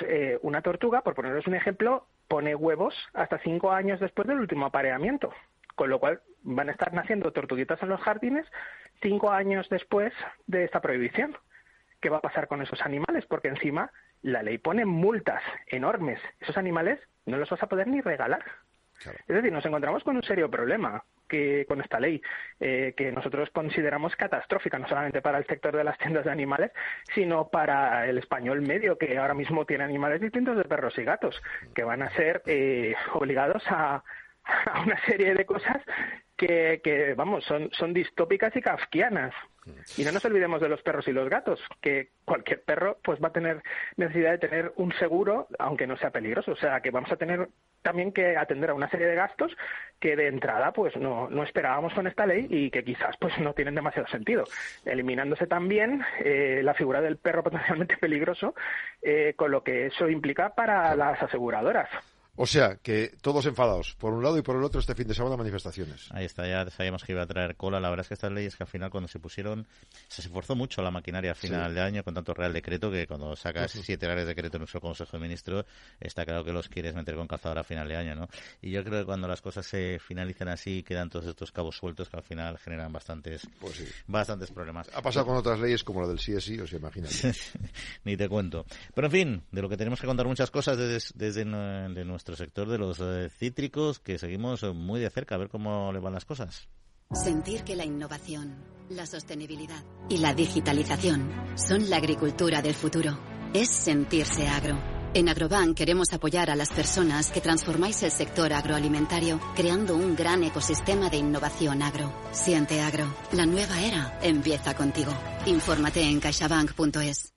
una tortuga, por poneros un ejemplo, pone huevos hasta cinco años después del último apareamiento, con lo cual van a estar naciendo tortuguitas en los jardines cinco años después de esta prohibición. ¿Qué va a pasar con esos animales? Porque encima la ley pone multas enormes. Esos animales no los vas a poder ni regalar. Es decir, nos encontramos con un serio problema que con esta ley eh, que nosotros consideramos catastrófica no solamente para el sector de las tiendas de animales sino para el español medio que ahora mismo tiene animales distintos de perros y gatos que van a ser eh, obligados a, a una serie de cosas que, que vamos, son, son distópicas y kafkianas. Y no nos olvidemos de los perros y los gatos, que cualquier perro pues va a tener necesidad de tener un seguro, aunque no sea peligroso. O sea, que vamos a tener también que atender a una serie de gastos que de entrada pues no, no esperábamos con esta ley y que quizás pues no tienen demasiado sentido. Eliminándose también eh, la figura del perro potencialmente peligroso, eh, con lo que eso implica para las aseguradoras O sea, que todos enfadados, por un lado y por el otro este fin de semana manifestaciones. Ahí está, ya sabíamos que iba a traer cola. La verdad es que estas leyes que al final cuando se pusieron, se esforzó mucho la maquinaria a final de año con tanto Real Decreto que cuando sacas siete Reales Decreto en nuestro Consejo de Ministros, está claro que los quieres meter con calzador a final de año, ¿no? Y yo creo que cuando las cosas se finalizan así, quedan todos estos cabos sueltos que al final generan bastantes, pues bastantes problemas. Ha pasado con otras leyes como la del CSI, os imagináis. Ni te cuento. Pero en fin, de lo que tenemos que contar muchas cosas desde, desde nuestro sector de los eh, cítricos que seguimos eh, muy de cerca a ver cómo le van las cosas. Sentir que la innovación, la sostenibilidad y la digitalización son la agricultura del futuro. Es sentirse agro. En Agrobank queremos apoyar a las personas que transformáis el sector agroalimentario creando un gran ecosistema de innovación agro. Siente agro. La nueva era empieza contigo. Infórmate en caixabank.es.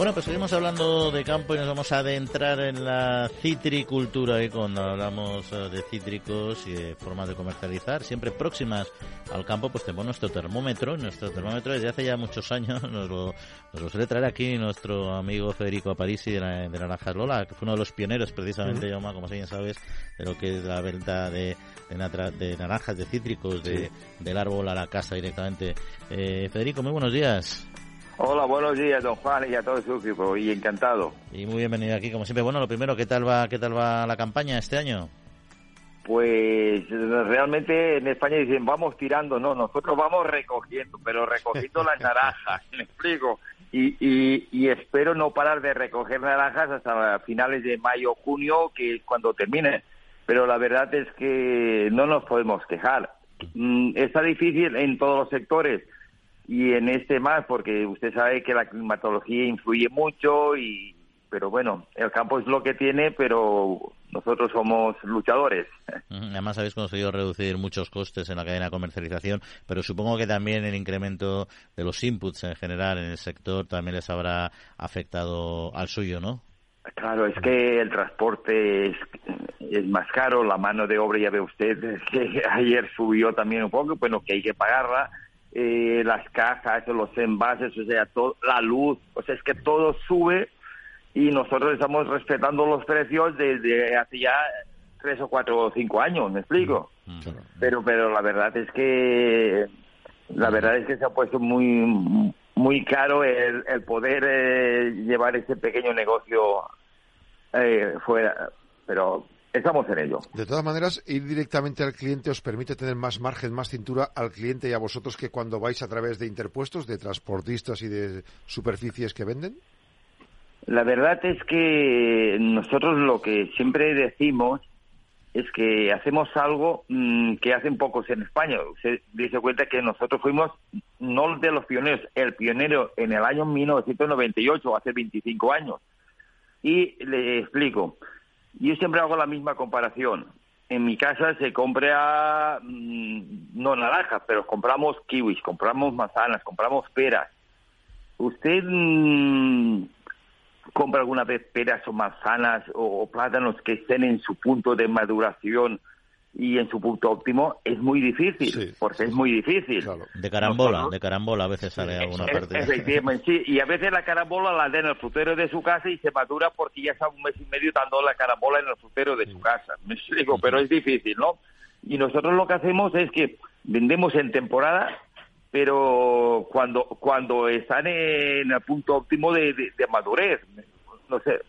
Bueno, pues seguimos hablando de campo y nos vamos a adentrar en la citricultura y cuando hablamos eh, de cítricos y de formas de comercializar, siempre próximas al campo, pues tenemos nuestro termómetro. Nuestro termómetro desde hace ya muchos años nos lo, nos suele traer aquí nuestro amigo Federico Aparisi de, la, de Naranjas Lola, que fue uno de los pioneros precisamente, uh como bien sabes, de lo que es la venta de, de, naranjas, de cítricos, de, del árbol a la casa directamente. Eh, Federico, muy buenos días. Hola, buenos días, don Juan, y a todo su equipo, y encantado. Y muy bienvenido aquí, como siempre. Bueno, lo primero, ¿qué tal va, qué tal va la campaña este año? Pues realmente en España dicen vamos tirando, no, nosotros vamos recogiendo, pero recogiendo las naranjas, me explico. Y, y, y, espero no parar de recoger naranjas hasta finales de mayo, junio, que es cuando termine. Pero la verdad es que no nos podemos quejar. Mm, está difícil en todos los sectores y en este más porque usted sabe que la climatología influye mucho y pero bueno, el campo es lo que tiene, pero nosotros somos luchadores. Además habéis conseguido reducir muchos costes en la cadena de comercialización, pero supongo que también el incremento de los inputs en general en el sector también les habrá afectado al suyo, ¿no? Claro, es que el transporte es, es más caro, la mano de obra, ya ve usted, que ayer subió también un poco, bueno, que hay que pagarla eh, las cajas, los envases, o sea, todo, la luz, o sea, es que todo sube y nosotros estamos respetando los precios desde hace ya tres o cuatro o cinco años, ¿me explico? Mm, pero, pero la verdad es que la verdad es que se ha puesto muy muy caro el, el poder eh, llevar ese pequeño negocio eh, fuera, pero Estamos en ello. De todas maneras, ir directamente al cliente os permite tener más margen, más cintura al cliente y a vosotros que cuando vais a través de interpuestos, de transportistas y de superficies que venden. La verdad es que nosotros lo que siempre decimos es que hacemos algo mm, que hacen pocos en España. Se dice cuenta que nosotros fuimos no de los pioneros, el pionero en el año 1998, hace 25 años. Y le explico. Yo siempre hago la misma comparación. En mi casa se compra, mm, no naranjas, pero compramos kiwis, compramos manzanas, compramos peras. ¿Usted mm, compra alguna vez peras o manzanas o plátanos que estén en su punto de maduración y en su punto óptimo es muy difícil, porque es muy difícil. De carambola, de carambola a veces sale alguna. Efectivamente, sí, y a veces la carambola la da en el frutero de su casa y se madura porque ya está un mes y medio dando la carambola en el frutero de su casa. Me explico, pero es difícil, ¿no? Y nosotros lo que hacemos es que vendemos en temporada, pero cuando cuando están en el punto óptimo de, madurez. No sé,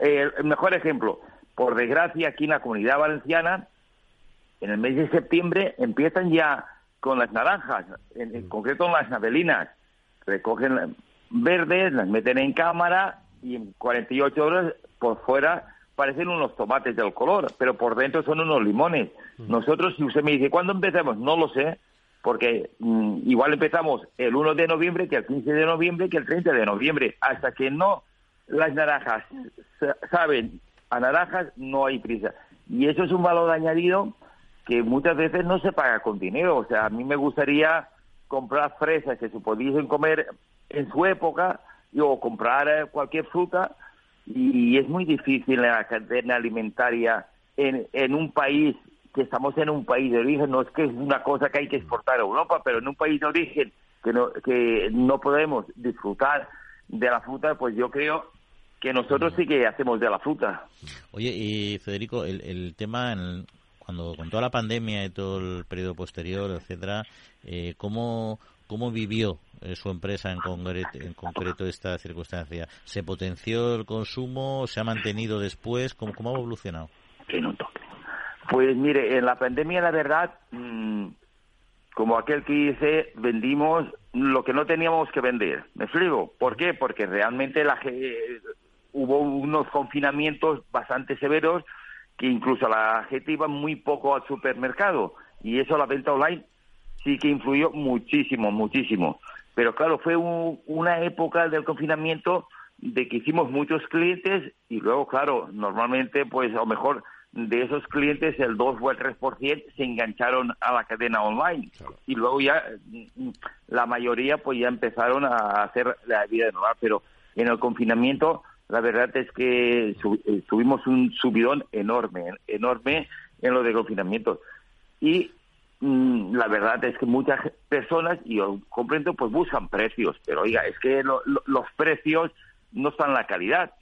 el mejor ejemplo, por desgracia, aquí en la comunidad valenciana, en el mes de septiembre empiezan ya con las naranjas, en, mm. concreto las navelinas. Recogen verdes, las meten en cámara y en 48 horas por fuera parecen unos tomates del color, pero por dentro son unos limones. Mm. Nosotros, si usted me dice, ¿cuándo empezamos? No lo sé, porque mm, igual empezamos el 1 de noviembre, que el 15 de noviembre, que el 30 de noviembre. Hasta que no las naranjas saben a naranjas, no hay prisa. Y eso es un valor añadido que muchas veces no se paga con dinero. O sea, a mí me gustaría comprar fresas que se pudiesen comer en su época o comprar eh, cualquier fruta y es muy difícil la cadena alimentaria en, en un país que estamos en un país de origen, no es que es una cosa que hay que exportar a Europa, pero en un país de origen que no, que no podemos disfrutar de la fruta, pues yo creo que nosotros sí que hacemos de la fruta. Oye, y Federico, el, el tema, en, cuando con toda la pandemia y todo el periodo posterior, etcétera, eh, ¿cómo, ¿cómo vivió eh, su empresa en concreto, en concreto esta circunstancia? ¿Se potenció el consumo? ¿Se ha mantenido después? ¿Cómo, cómo ha evolucionado? Pues mire, en la pandemia la verdad, mm, como aquel que dice, vendimos lo que no teníamos que vender. ¿Me explico? ¿Por qué? Porque realmente la, hubo unos confinamientos bastante severos que incluso la gente iba muy poco al supermercado y eso la venta online sí que influyó muchísimo, muchísimo. Pero claro, fue una época del confinamiento de que hicimos muchos clientes y luego, claro, normalmente, pues a lo mejor de esos clientes el 2 o el 3% se engancharon a la cadena online. Y luego ya la mayoría pues ya empezaron a hacer la vida normal, pero en el confinamiento la verdad es que eh, tuvimos un subidón enorme, enorme en lo de confinamiento. Y mm, la verdad es que muchas personas, y yo comprendo, pues buscan precios, pero oiga, es que los precios no están en la calidad.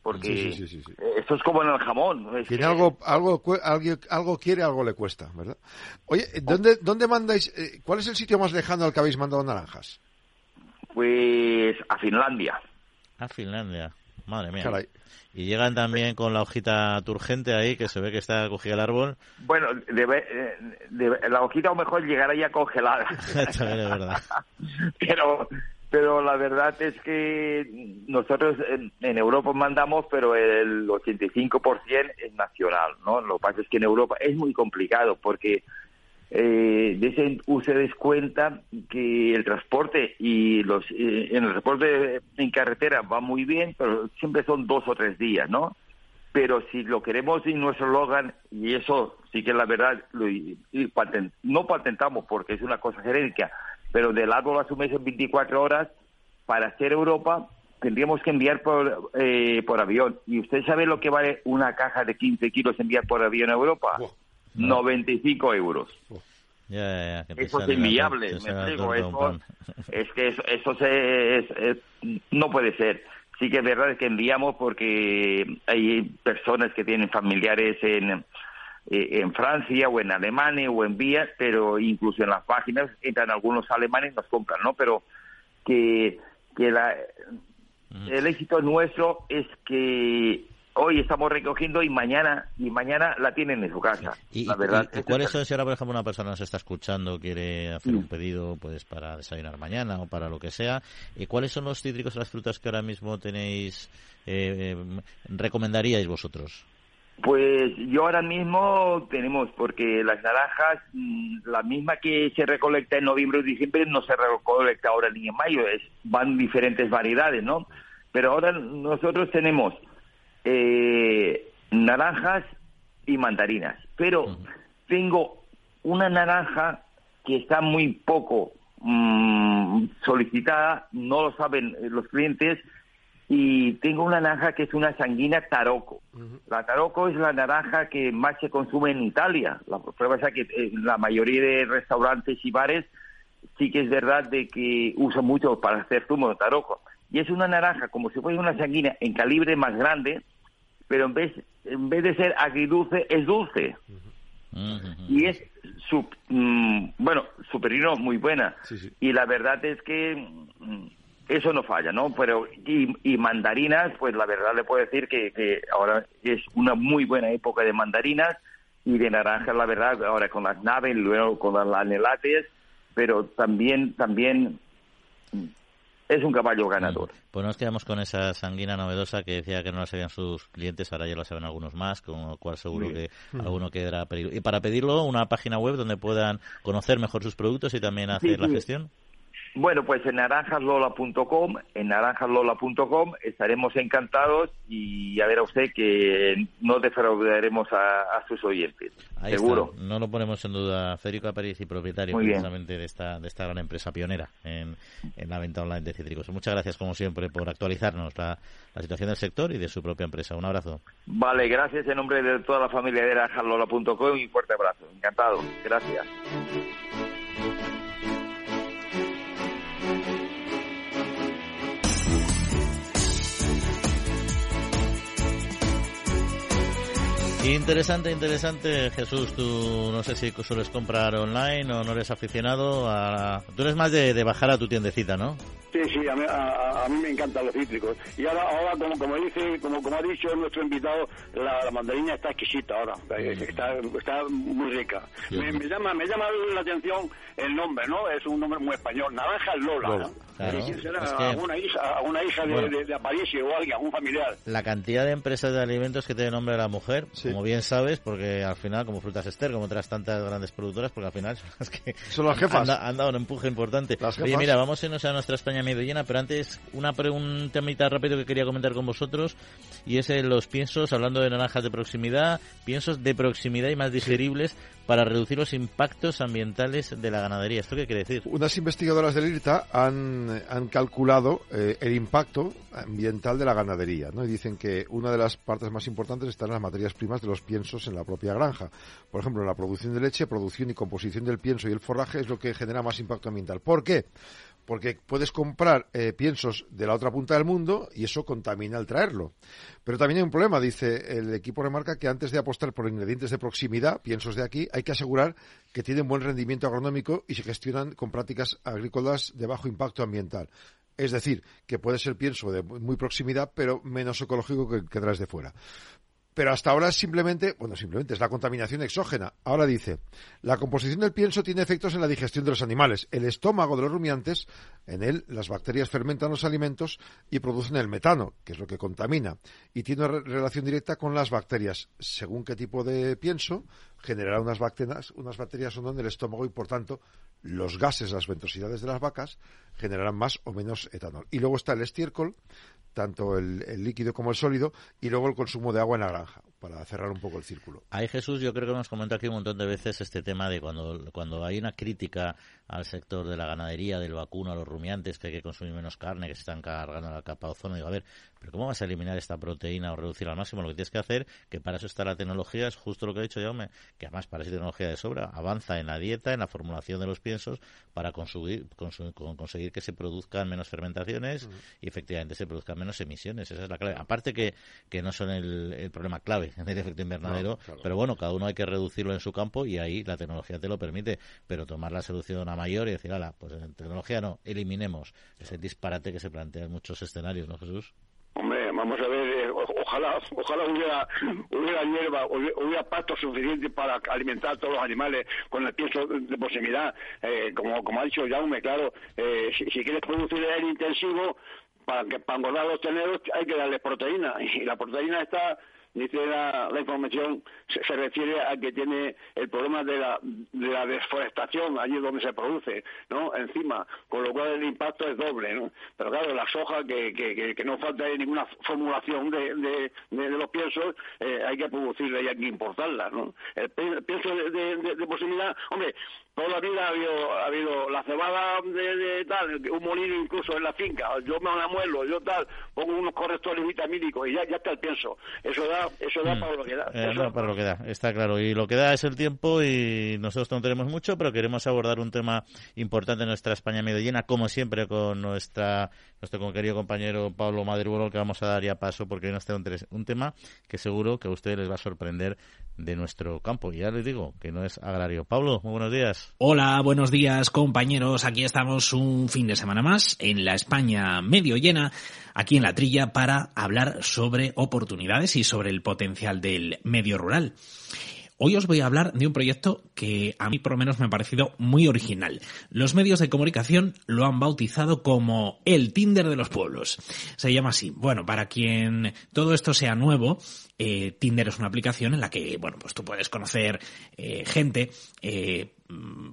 Porque eso es como en el jamón. algo, algo, algo, quiere, algo le cuesta, ¿verdad? Oye, ¿dónde, dónde mandáis? Eh, ¿Cuál es el sitio más lejano al que habéis mandado naranjas? Pues a Finlandia. A Finlandia. Madre mía. Y llegan también con la hojita turgente ahí, que se ve que está cogida el árbol. Bueno, debe, eh, la hojita a lo mejor llegará ya congelada. es verdad. pero, pero la verdad es que nosotros en, en, Europa mandamos, pero el 85% es nacional, ¿no? Lo que pasa es que en Europa es muy complicado porque eh, de ese ustedes cuenta que el transporte y los eh, en el transporte en carretera va muy bien, pero siempre son dos o tres días, ¿no? Pero si lo queremos en nuestro Logan, y eso sí que la verdad, lo, y no patentamos porque es una cosa genérica, pero del árbol a su mes en 24 horas, para hacer Europa tendríamos que enviar por, eh, por avión. ¿Y usted sabe lo que vale una caja de 15 kilos enviar por avión a Europa? 95 euros. eso es inviable, me explico. Eso, es que eso, eso se, no puede ser. Sí que es verdad que enviamos porque hay personas que tienen familiares en, eh, en Francia o en Alemania o en vías, pero incluso en las páginas entran algunos alemanes y nos compran, ¿no? Pero que, que la, el éxito nuestro es que hoy estamos recogiendo y mañana y mañana la tienen en su casa. ¿Y, la verdad cuáles son si ahora por ejemplo una persona nos está escuchando quiere hacer un pedido pues para desayunar mañana o para lo que sea? ¿Y cuáles son los cítricos o las frutas que ahora mismo tenéis eh, recomendaríais vosotros? Pues yo ahora mismo tenemos, porque las naranjas, mm, la misma que se recolecta en noviembre o diciembre, no se recolecta ahora ni en mayo, es, van diferentes variedades, ¿no? Pero ahora nosotros tenemos eh, naranjas y mandarinas. Pero tengo una naranja que está muy poco mm, solicitada, no lo saben los clientes, y tengo una naranja que es una sanguina taroco. La taroco es la naranja que más se consume en Italia. La prueba es que en eh, la mayoría de restaurantes y bares sí que es verdad de que usan mucho para hacer zumo de taroco. Y es una naranja como si fuera una sanguina en calibre más grande, pero en vez, en vez de ser agridulce, es dulce. Y es, su, mm, bueno, superior, muy buena. Y la verdad es que mm, eso no falla, ¿no? Pero, y, y, mandarinas, pues la verdad le puedo decir que, que ahora es una muy buena época de mandarinas y de naranjas, la verdad, ahora con las naves, luego con las anelates, pero también, también es un caballo ganador. Pues nos quedamos con esa sanguina novedosa que decía que no la sabían sus clientes, ahora ya lo saben algunos más, con lo cual seguro que alguno quedará pedirlo. Y para pedirlo, una página web donde puedan conocer mejor sus productos y también hacer la gestión. Bueno, pues en naranjaslola.com, en naranjaslola.com estaremos encantados y ya verá usted que no defraudaremos a, sus oyentes. seguro. No lo ponemos en duda. Federico Apariz y propietario precisamente de esta, de esta gran empresa pionera en, la venta online de cítricos. Muchas gracias, como siempre, por actualizarnos la, la, situación del sector y de su propia empresa. Un abrazo. Vale, gracias en nombre de toda la familia de naranjaslola.com y un fuerte abrazo. Encantado. Gracias. Interesante, interesante, Jesús. Tú no sé si sueles comprar online o no eres aficionado a... Tú eres más de, de bajar a tu tiendecita, ¿no? Sí, sí, a mí, a, a mí me encantan los cítricos. Y ahora, ahora como, como dice, como, como ha dicho nuestro invitado, la, la mandarina está exquisita ahora, está, está muy rica. Me, me llama, me llama la atención el nombre, ¿no? Es un nombre muy español, Naranja Lola. Lola, ¿no? Claro. Sí, Es que- alguna hija, alguna hija de, Bueno. de, de Aparicio o alguien, algún familiar. La cantidad de empresas de alimentos que tiene nombre de la mujer, como bien sabes, porque al final, como Frutas Ester, como otras tantas grandes productoras, porque al final son las que Son las jefas. han, han dado un empuje importante. Las Oye, mira, vamos a irnos a nuestra España medio llena, pero antes una un temita rápido que quería comentar con vosotros, y es en los piensos, hablando de naranjas de proximidad, piensos de proximidad y más digeribles para reducir los impactos ambientales de la ganadería. ¿Esto qué quiere decir? Unas investigadoras del IRTA han, han calculado eh, el impacto ambiental de la ganadería, ¿no? Y dicen que una de las partes más importantes están las materias primas de los piensos en la propia granja. Por ejemplo, en la producción de leche, producción y composición del pienso y el forraje es lo que genera más impacto ambiental. ¿Por qué? Porque puedes comprar eh, piensos de la otra punta del mundo y eso contamina al traerlo. Pero también hay un problema, dice el equipo remarca que antes de apostar por ingredientes de proximidad, piensos de aquí, hay que asegurar que tienen buen rendimiento agronómico y se gestionan con prácticas agrícolas de bajo impacto ambiental. Es decir, que puede ser pienso de muy proximidad, pero menos ecológico que el que traes de fuera. Pero hasta ahora es simplemente, bueno, simplemente es la contaminación exógena. Ahora dice, la composición del pienso tiene efectos en la digestión de los animales. El estómago de los rumiantes, en él las bacterias fermentan los alimentos y producen el metano, que es lo que contamina, y tiene una re- relación directa con las bacterias. Según qué tipo de pienso, generará unas bacterias, unas bacterias o no en el estómago y, por tanto, los gases, las ventosidades de las vacas generarán más o menos etanol. Y luego está el estiércol, tanto el, el líquido como el sólido, y luego el consumo de agua en la granja, para cerrar un poco el círculo. Ahí Jesús, yo creo que hemos comentado aquí un montón de veces este tema de cuando, cuando hay una crítica al sector de la ganadería, del vacuno, a los rumiantes, que hay que consumir menos carne, que se están cargando la capa de ozono. Digo, a ver, pero ¿cómo vas a eliminar esta proteína o reducirla al máximo? Lo que tienes que hacer, que para eso está la tecnología, es justo lo que ha dicho Jaume, que además parece tecnología de sobra, avanza en la dieta, en la formulación de los piensos, para conseguir, consu- con- conseguir que se produzcan menos fermentaciones y efectivamente se produzcan menos emisiones. Esa es la clave. Aparte que, que no son el, el problema clave del efecto invernadero, No, claro. pero bueno, cada uno hay que reducirlo en su campo y ahí la tecnología te lo permite, pero tomar la solución a mayor y decir, ala, pues en tecnología no, eliminemos ese disparate que se plantea en muchos escenarios, ¿no, Jesús? Hombre, vamos a ver, eh, ojalá, ojalá hubiera, hubiera hierba, hubiera, hubiera pasto suficiente para alimentar a todos los animales con el pienso de proximidad. Eh, como, como ha dicho Jaume, claro, eh, si, si quieres producir el intensivo, para, que, para engordar los teneros hay que darles proteína. Y la proteína está, dice la, la información, se, refiere a que tiene el problema de la, de la deforestación allí donde se produce, ¿no? Encima, con lo cual el impacto es doble, ¿no? Pero claro, la soja, que, que, que, no falta ninguna formulación de, de, los piensos, eh, hay que producirla y hay que importarla, ¿no? El, pi- el pienso de, de, proximidad, hombre, toda la vida ha habido, ha habido la cebada de, de tal, un molino incluso en la finca, yo me la muelo, yo tal, pongo unos correctores vitamínicos y ya, ya está el pienso. Eso da, eso da para lo que da. Eh, Eso- no, para lo que da, está claro. Y lo que da es el tiempo y nosotros no tenemos mucho, pero queremos abordar un tema importante en nuestra España medio llena, como siempre, con nuestra nuestro querido compañero Pablo Madribuelo, que vamos a dar ya paso porque hoy nos trae un, un tema que seguro que a ustedes les va a sorprender de nuestro campo. Y ya les digo que no es agrario. Pablo, muy buenos días. Hola, buenos días compañeros. Aquí estamos un fin de semana más en la España medio llena, aquí en la trilla, para hablar sobre oportunidades y sobre el potencial del medio rural. Hoy os voy a hablar de un proyecto que a mí por lo menos me ha parecido muy original. Los medios de comunicación lo han bautizado como el Tinder de los pueblos. Se llama así. Bueno, para quien todo esto sea nuevo, eh, Tinder es una aplicación en la que, bueno, pues tú puedes conocer eh, gente, eh,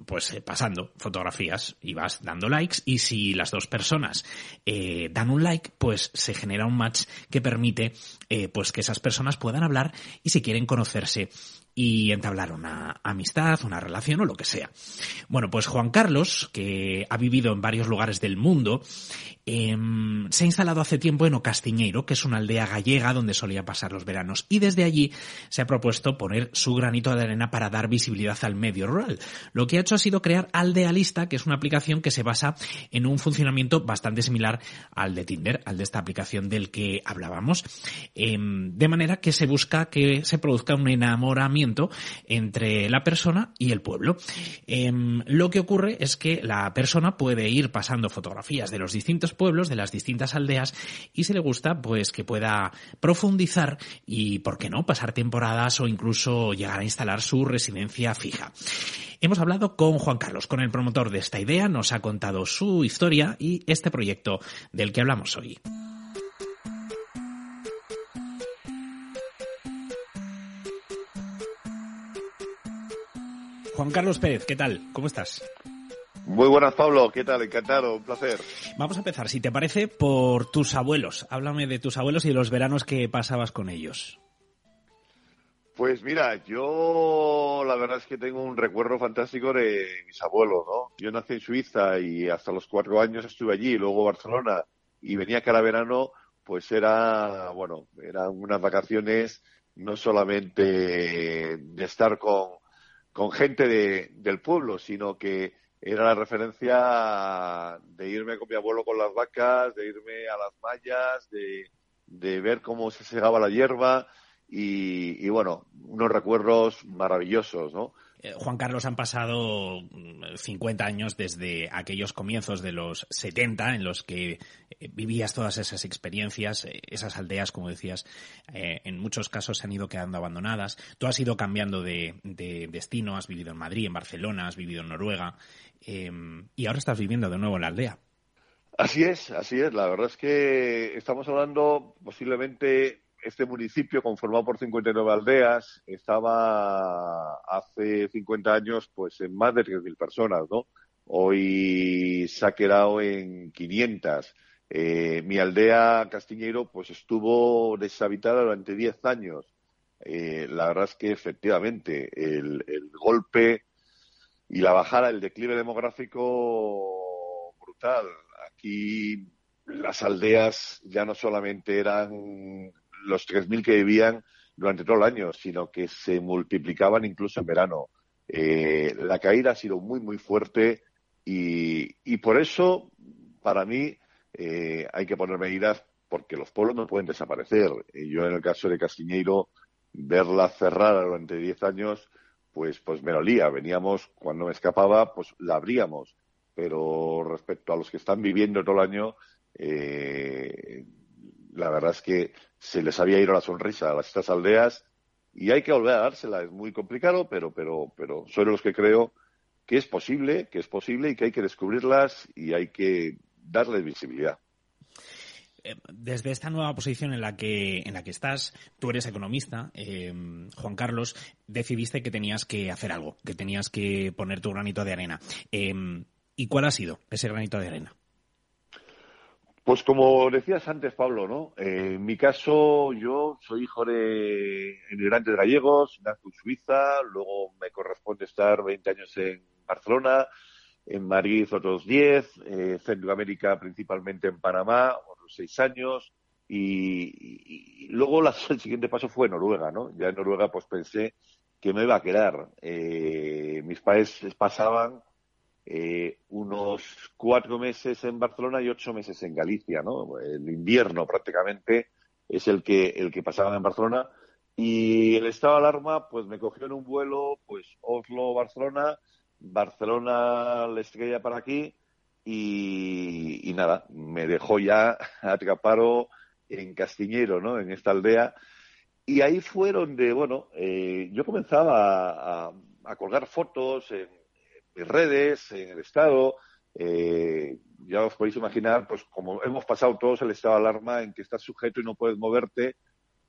pues pasando fotografías y vas dando likes y si las dos personas dan un like, pues se genera un match que permite pues que esas personas puedan hablar y si quieren conocerse y entablar una amistad, una relación o lo que sea. Bueno, pues Juan Carlos, que ha vivido en varios lugares del mundo, em, se ha instalado hace tiempo en Ocastiñeiro, que es una aldea gallega donde solía pasar los veranos, y desde allí se ha propuesto poner su granito de arena para dar visibilidad al medio rural. lo que ha hecho ha sido crear Aldealista, que es una aplicación que se basa en un funcionamiento bastante similar al de Tinder, al de esta aplicación del que hablábamos, em, de manera que se busca que se produzca un enamoramiento entre la persona y el pueblo. Em, lo que ocurre es que la persona puede ir pasando fotografías de los distintos pueblos, de las distintas aldeas, y si le gusta, pues que pueda profundizar y, ¿por qué no?, pasar temporadas o incluso llegar a instalar su residencia fija. Hemos hablado con Juan Carlos, con el promotor de esta idea, nos ha contado su historia y este proyecto del que hablamos hoy. Juan Carlos Pérez, ¿qué tal? ¿Cómo estás? Muy buenas, Pablo. ¿Qué tal? Encantado, un placer. Vamos a empezar, si te parece, por tus abuelos. Háblame de tus abuelos y de los veranos que pasabas con ellos. Pues mira, yo la verdad es que tengo un recuerdo fantástico de mis abuelos, ¿no? Yo nací en Suiza y hasta los cuatro años estuve allí, luego Barcelona, y venía cada verano, pues era, bueno, eran unas vacaciones no solamente de estar con, con gente de, del pueblo, sino que era la referencia de irme con mi abuelo con las vacas, de irme a las mallas, de, de ver cómo se segaba la hierba y, y, bueno, unos recuerdos maravillosos, ¿no? Eh, Juan Carlos, han pasado 50 mm, años desde aquellos comienzos de los 70 en los que eh, vivías todas esas experiencias, eh, esas aldeas, como decías, en muchos casos se han ido quedando abandonadas. Tú has ido cambiando de, de destino, has vivido en Madrid, en Barcelona, has vivido en Noruega y ahora estás viviendo de nuevo en la aldea. Así es, así es. La verdad es que estamos hablando posiblemente este municipio, conformado por 59 aldeas, estaba hace 50 años pues en más de 3.000 personas, ¿no? Hoy se ha quedado en 500. Eh, mi aldea Castiñeiro pues estuvo deshabitada durante 10 años. Eh, la verdad es que efectivamente el, el golpe y la bajada, el declive demográfico brutal. Aquí las aldeas ya no solamente eran los 3.000 que vivían durante todo el año, sino que se multiplicaban incluso en verano. Eh, la caída ha sido muy, muy fuerte y, por eso, para mí, eh, hay que poner medidas porque los pueblos no pueden desaparecer. Yo, en el caso de Castiñeiro, verla cerrada durante 10 años, pues, pues me dolía. Veníamos, cuando me escapaba, pues la abríamos. Pero respecto a los que están viviendo todo el año, eh, la verdad es que se les había ido la sonrisa a estas aldeas y hay que volver a dársela. Es muy complicado, pero, pero, pero soy de los que creo que es posible, que es posible y que hay que descubrirlas y hay que darles visibilidad eh, desde esta nueva posición en la que en la que estás, tú eres economista, eh, Juan Carlos, decidiste que tenías que hacer algo, que tenías que poner tu granito de arena. Eh, ¿Y cuál ha sido ese granito de arena? Pues como decías antes, Pablo, ¿no? Eh, en mi caso, yo soy hijo de inmigrantes gallegos, nací en Suiza, luego me corresponde estar 20 años en Barcelona, en Madrid otros 10, eh, Centroamérica principalmente en Panamá, otros 6 años, y, luego la, el siguiente paso fue Noruega, ¿no? Ya en Noruega pues pensé que me iba a quedar. Eh, mis padres pasaban eh, unos cuatro meses en Barcelona y ocho meses en Galicia, ¿no? El invierno prácticamente es el que, el que pasaba en Barcelona. Y el estado de alarma, pues me cogió en un vuelo, pues Oslo-Barcelona, Barcelona-La Estrella para aquí, y, nada, me dejó ya atrapado en Castiñero, ¿no? En esta aldea. Y ahí fue donde, bueno, eh, yo comenzaba a, a colgar fotos en, en redes, en el Estado. Eh, ya os podéis imaginar, pues como hemos pasado todos el estado de alarma en que estás sujeto y no puedes moverte.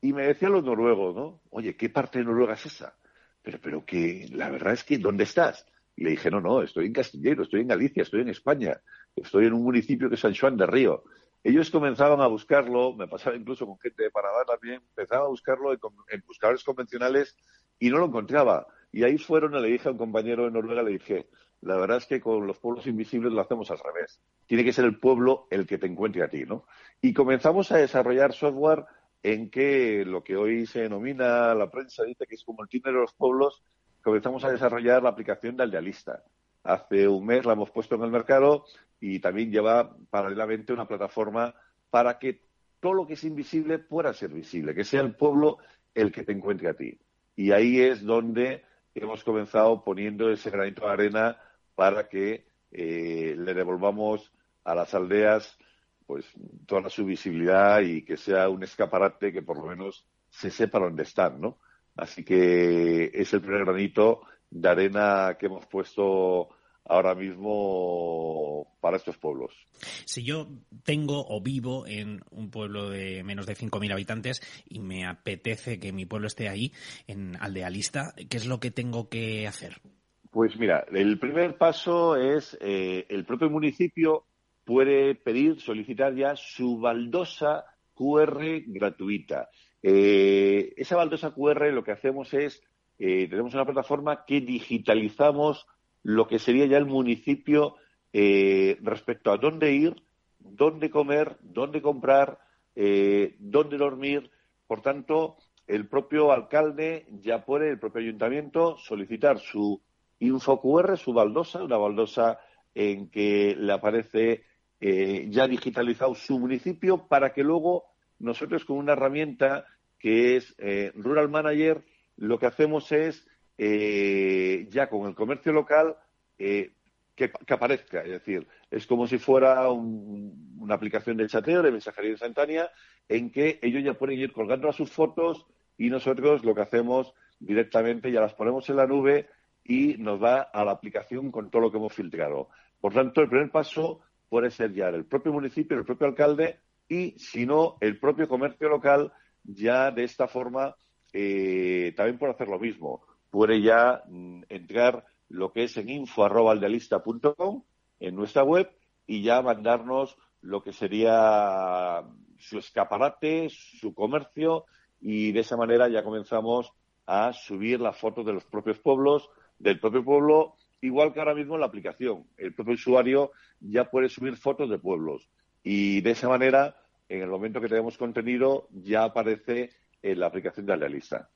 Y me decían los noruegos, ¿no? Oye, ¿qué parte de Noruega es esa? Pero, pero que la verdad es que, ¿dónde estás? Y le dije, no, no, estoy en Castillero, estoy en Galicia, estoy en España, estoy en un municipio que es San Juan de Río. Ellos comenzaban a buscarlo, me pasaba incluso con gente de Panamá también, empezaba a buscarlo en, en buscadores convencionales y no lo encontraba. Y ahí fueron, le dije a un compañero de Noruega, le dije, la verdad es que con los pueblos invisibles lo hacemos al revés. Tiene que ser el pueblo el que te encuentre a ti, ¿no? Y comenzamos a desarrollar software en que lo que hoy se denomina la prensa dice que es como el Tinder de los pueblos, comenzamos a desarrollar la aplicación de Aldealista. Hace un mes la hemos puesto en el mercado y también lleva paralelamente una plataforma para que todo lo que es invisible pueda ser visible, que sea el pueblo el que te encuentre a ti. Y ahí es donde hemos comenzado poniendo ese granito de arena para que eh, le devolvamos a las aldeas pues toda su visibilidad y que sea un escaparate que por lo menos se sepa dónde están, ¿no? Así que es el primer granito de arena que hemos puesto ahora mismo para estos pueblos. Si yo tengo o vivo en un pueblo de menos de 5.000 habitantes y me apetece que mi pueblo esté ahí, en Aldealista, ¿qué es lo que tengo que hacer? Pues mira, el primer paso es eh, el propio municipio puede pedir, solicitar ya su baldosa QR gratuita. Eh, esa baldosa QR lo que hacemos es, eh, tenemos una plataforma que digitalizamos lo que sería ya el municipio eh, respecto a dónde ir, dónde comer, dónde comprar, eh, dónde dormir. Por tanto, el propio alcalde ya puede, el propio ayuntamiento, solicitar su info QR, su baldosa, una baldosa en que le aparece eh, ya digitalizado su municipio para que luego nosotros con una herramienta que es Rural Manager lo que hacemos es eh, ya con el comercio local eh, que, aparezca. Es decir, es como si fuera una aplicación de chateo, de mensajería instantánea, en que ellos ya pueden ir colgando a sus fotos y nosotros lo que hacemos directamente ya las ponemos en la nube y nos va a la aplicación con todo lo que hemos filtrado. Por tanto, el primer paso puede ser ya el propio municipio, el propio alcalde y, si no, el propio comercio local ya de esta forma eh, también puede hacer lo mismo puede ya mm, entrar lo que es en info.aldealista.com en nuestra web y ya mandarnos lo que sería su escaparate, su comercio y de esa manera ya comenzamos a subir las fotos de los propios pueblos, del propio pueblo, igual que ahora mismo en la aplicación. El propio usuario ya puede subir fotos de pueblos y de esa manera, en el momento que tenemos contenido, ya aparece en la aplicación de Aldealista.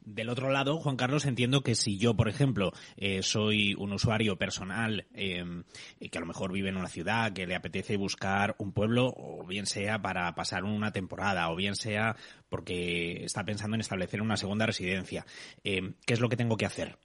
Del otro lado, Juan Carlos, entiendo que si yo, por ejemplo, eh, soy un usuario personal em, que a lo mejor vive en una ciudad, que le apetece buscar un pueblo, o bien sea para pasar una temporada, o bien sea porque está pensando en establecer una segunda residencia, em, ¿qué es lo que tengo que hacer?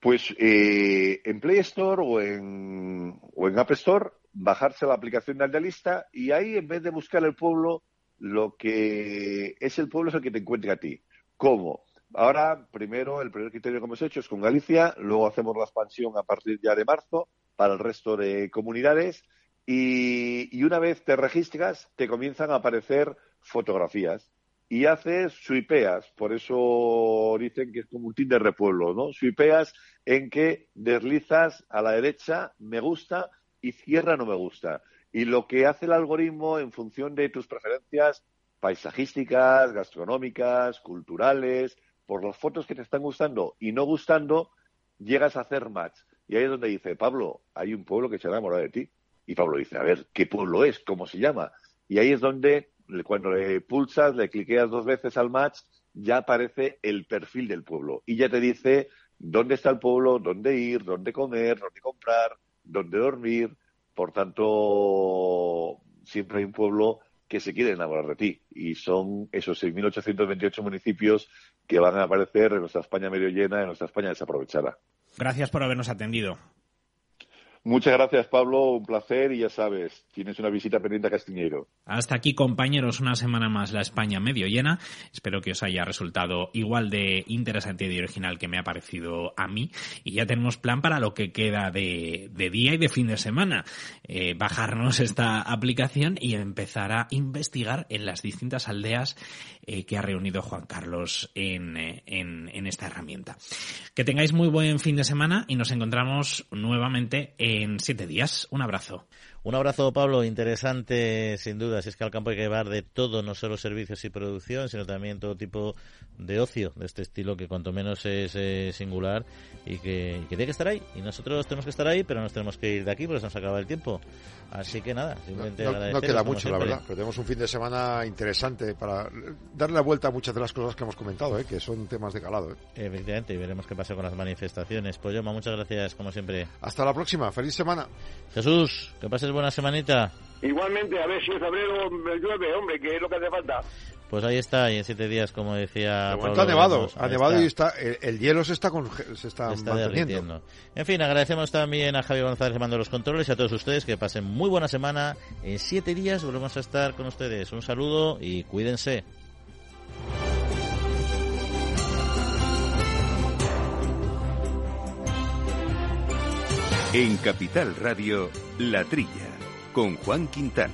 Pues eh, en Play Store o en, o en App Store, bajarse la aplicación de Aldealista y ahí, en vez de buscar el pueblo, lo que es el pueblo es el que te encuentre a ti. ¿Cómo? Ahora, primero, el primer criterio que hemos hecho es con Galicia, luego hacemos la expansión a partir ya de marzo para el resto de comunidades y, una vez te registras, te comienzan a aparecer fotografías y haces suipeas, por eso dicen que es como un Tinder de pueblo, ¿no? Suipeas en que deslizas a la derecha, me gusta, izquierda, no me gusta. Y lo que hace el algoritmo en función de tus preferencias paisajísticas, gastronómicas, culturales, por las fotos que te están gustando y no gustando, llegas a hacer match. Y ahí es donde dice, Pablo, hay un pueblo que se ha enamorado de ti. Y Pablo dice, a ver, ¿qué pueblo es? ¿Cómo se llama? Y ahí es donde, cuando le pulsas, le cliqueas dos veces al match, ya aparece el perfil del pueblo. Y ya te dice dónde está el pueblo, dónde ir, dónde comer, dónde comprar, dónde dormir. Por tanto, siempre hay un pueblo que se quiere enamorar de ti. Y son esos 6.828 municipios que van a aparecer en nuestra España medio llena, en nuestra España desaprovechada. Gracias por habernos atendido. Muchas gracias, Pablo. Un placer y ya sabes, tienes una visita pendiente a Castiñeiro. Hasta aquí, compañeros, una semana más la España medio llena. Espero que os haya resultado igual de interesante y original que me ha parecido a mí. Y ya tenemos plan para lo que queda de, día y de fin de semana. Eh, bajarnos esta aplicación y empezar a investigar en las distintas aldeas eh, que ha reunido Juan Carlos en, eh, en, en esta herramienta. Que tengáis muy buen fin de semana y nos encontramos nuevamente en siete días. Un abrazo. Un abrazo, Pablo. Interesante, sin duda. Si es que al campo hay que llevar de todo, no solo servicios y producción, sino también todo tipo de ocio de este estilo que cuanto menos es eh, singular y que, y que, tiene que estar ahí. Y nosotros tenemos que estar ahí, pero nos tenemos que ir de aquí porque se nos acaba el tiempo. Así que nada, simplemente no, no, no queda mucho, la verdad. Pero tenemos un fin de semana interesante para darle la vuelta a muchas de las cosas que hemos comentado, ¿eh? que son temas de calado. ¿eh? Efectivamente, y veremos qué pasa con las manifestaciones. Pues muchas gracias, como siempre. Hasta la próxima. Feliz semana. Jesús, que pases buena semanita. Igualmente, a ver si en febrero me llueve, hombre, que es lo que hace falta. Pues ahí está, y en siete días, como decía. De Pablo, ha nevado, ha nevado está. y está, el, el, hielo se está, con, se está, está manteniendo. En fin, agradecemos también a Javier González que mandó los controles y a todos ustedes que pasen muy buena semana. En siete días volvemos a estar con ustedes. Un saludo y cuídense. En Capital Radio, La Trilla, con Juan Quintana.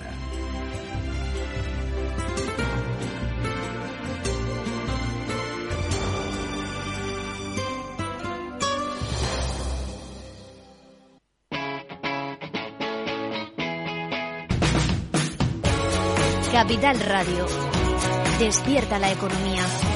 Capital Radio. Despierta la economía.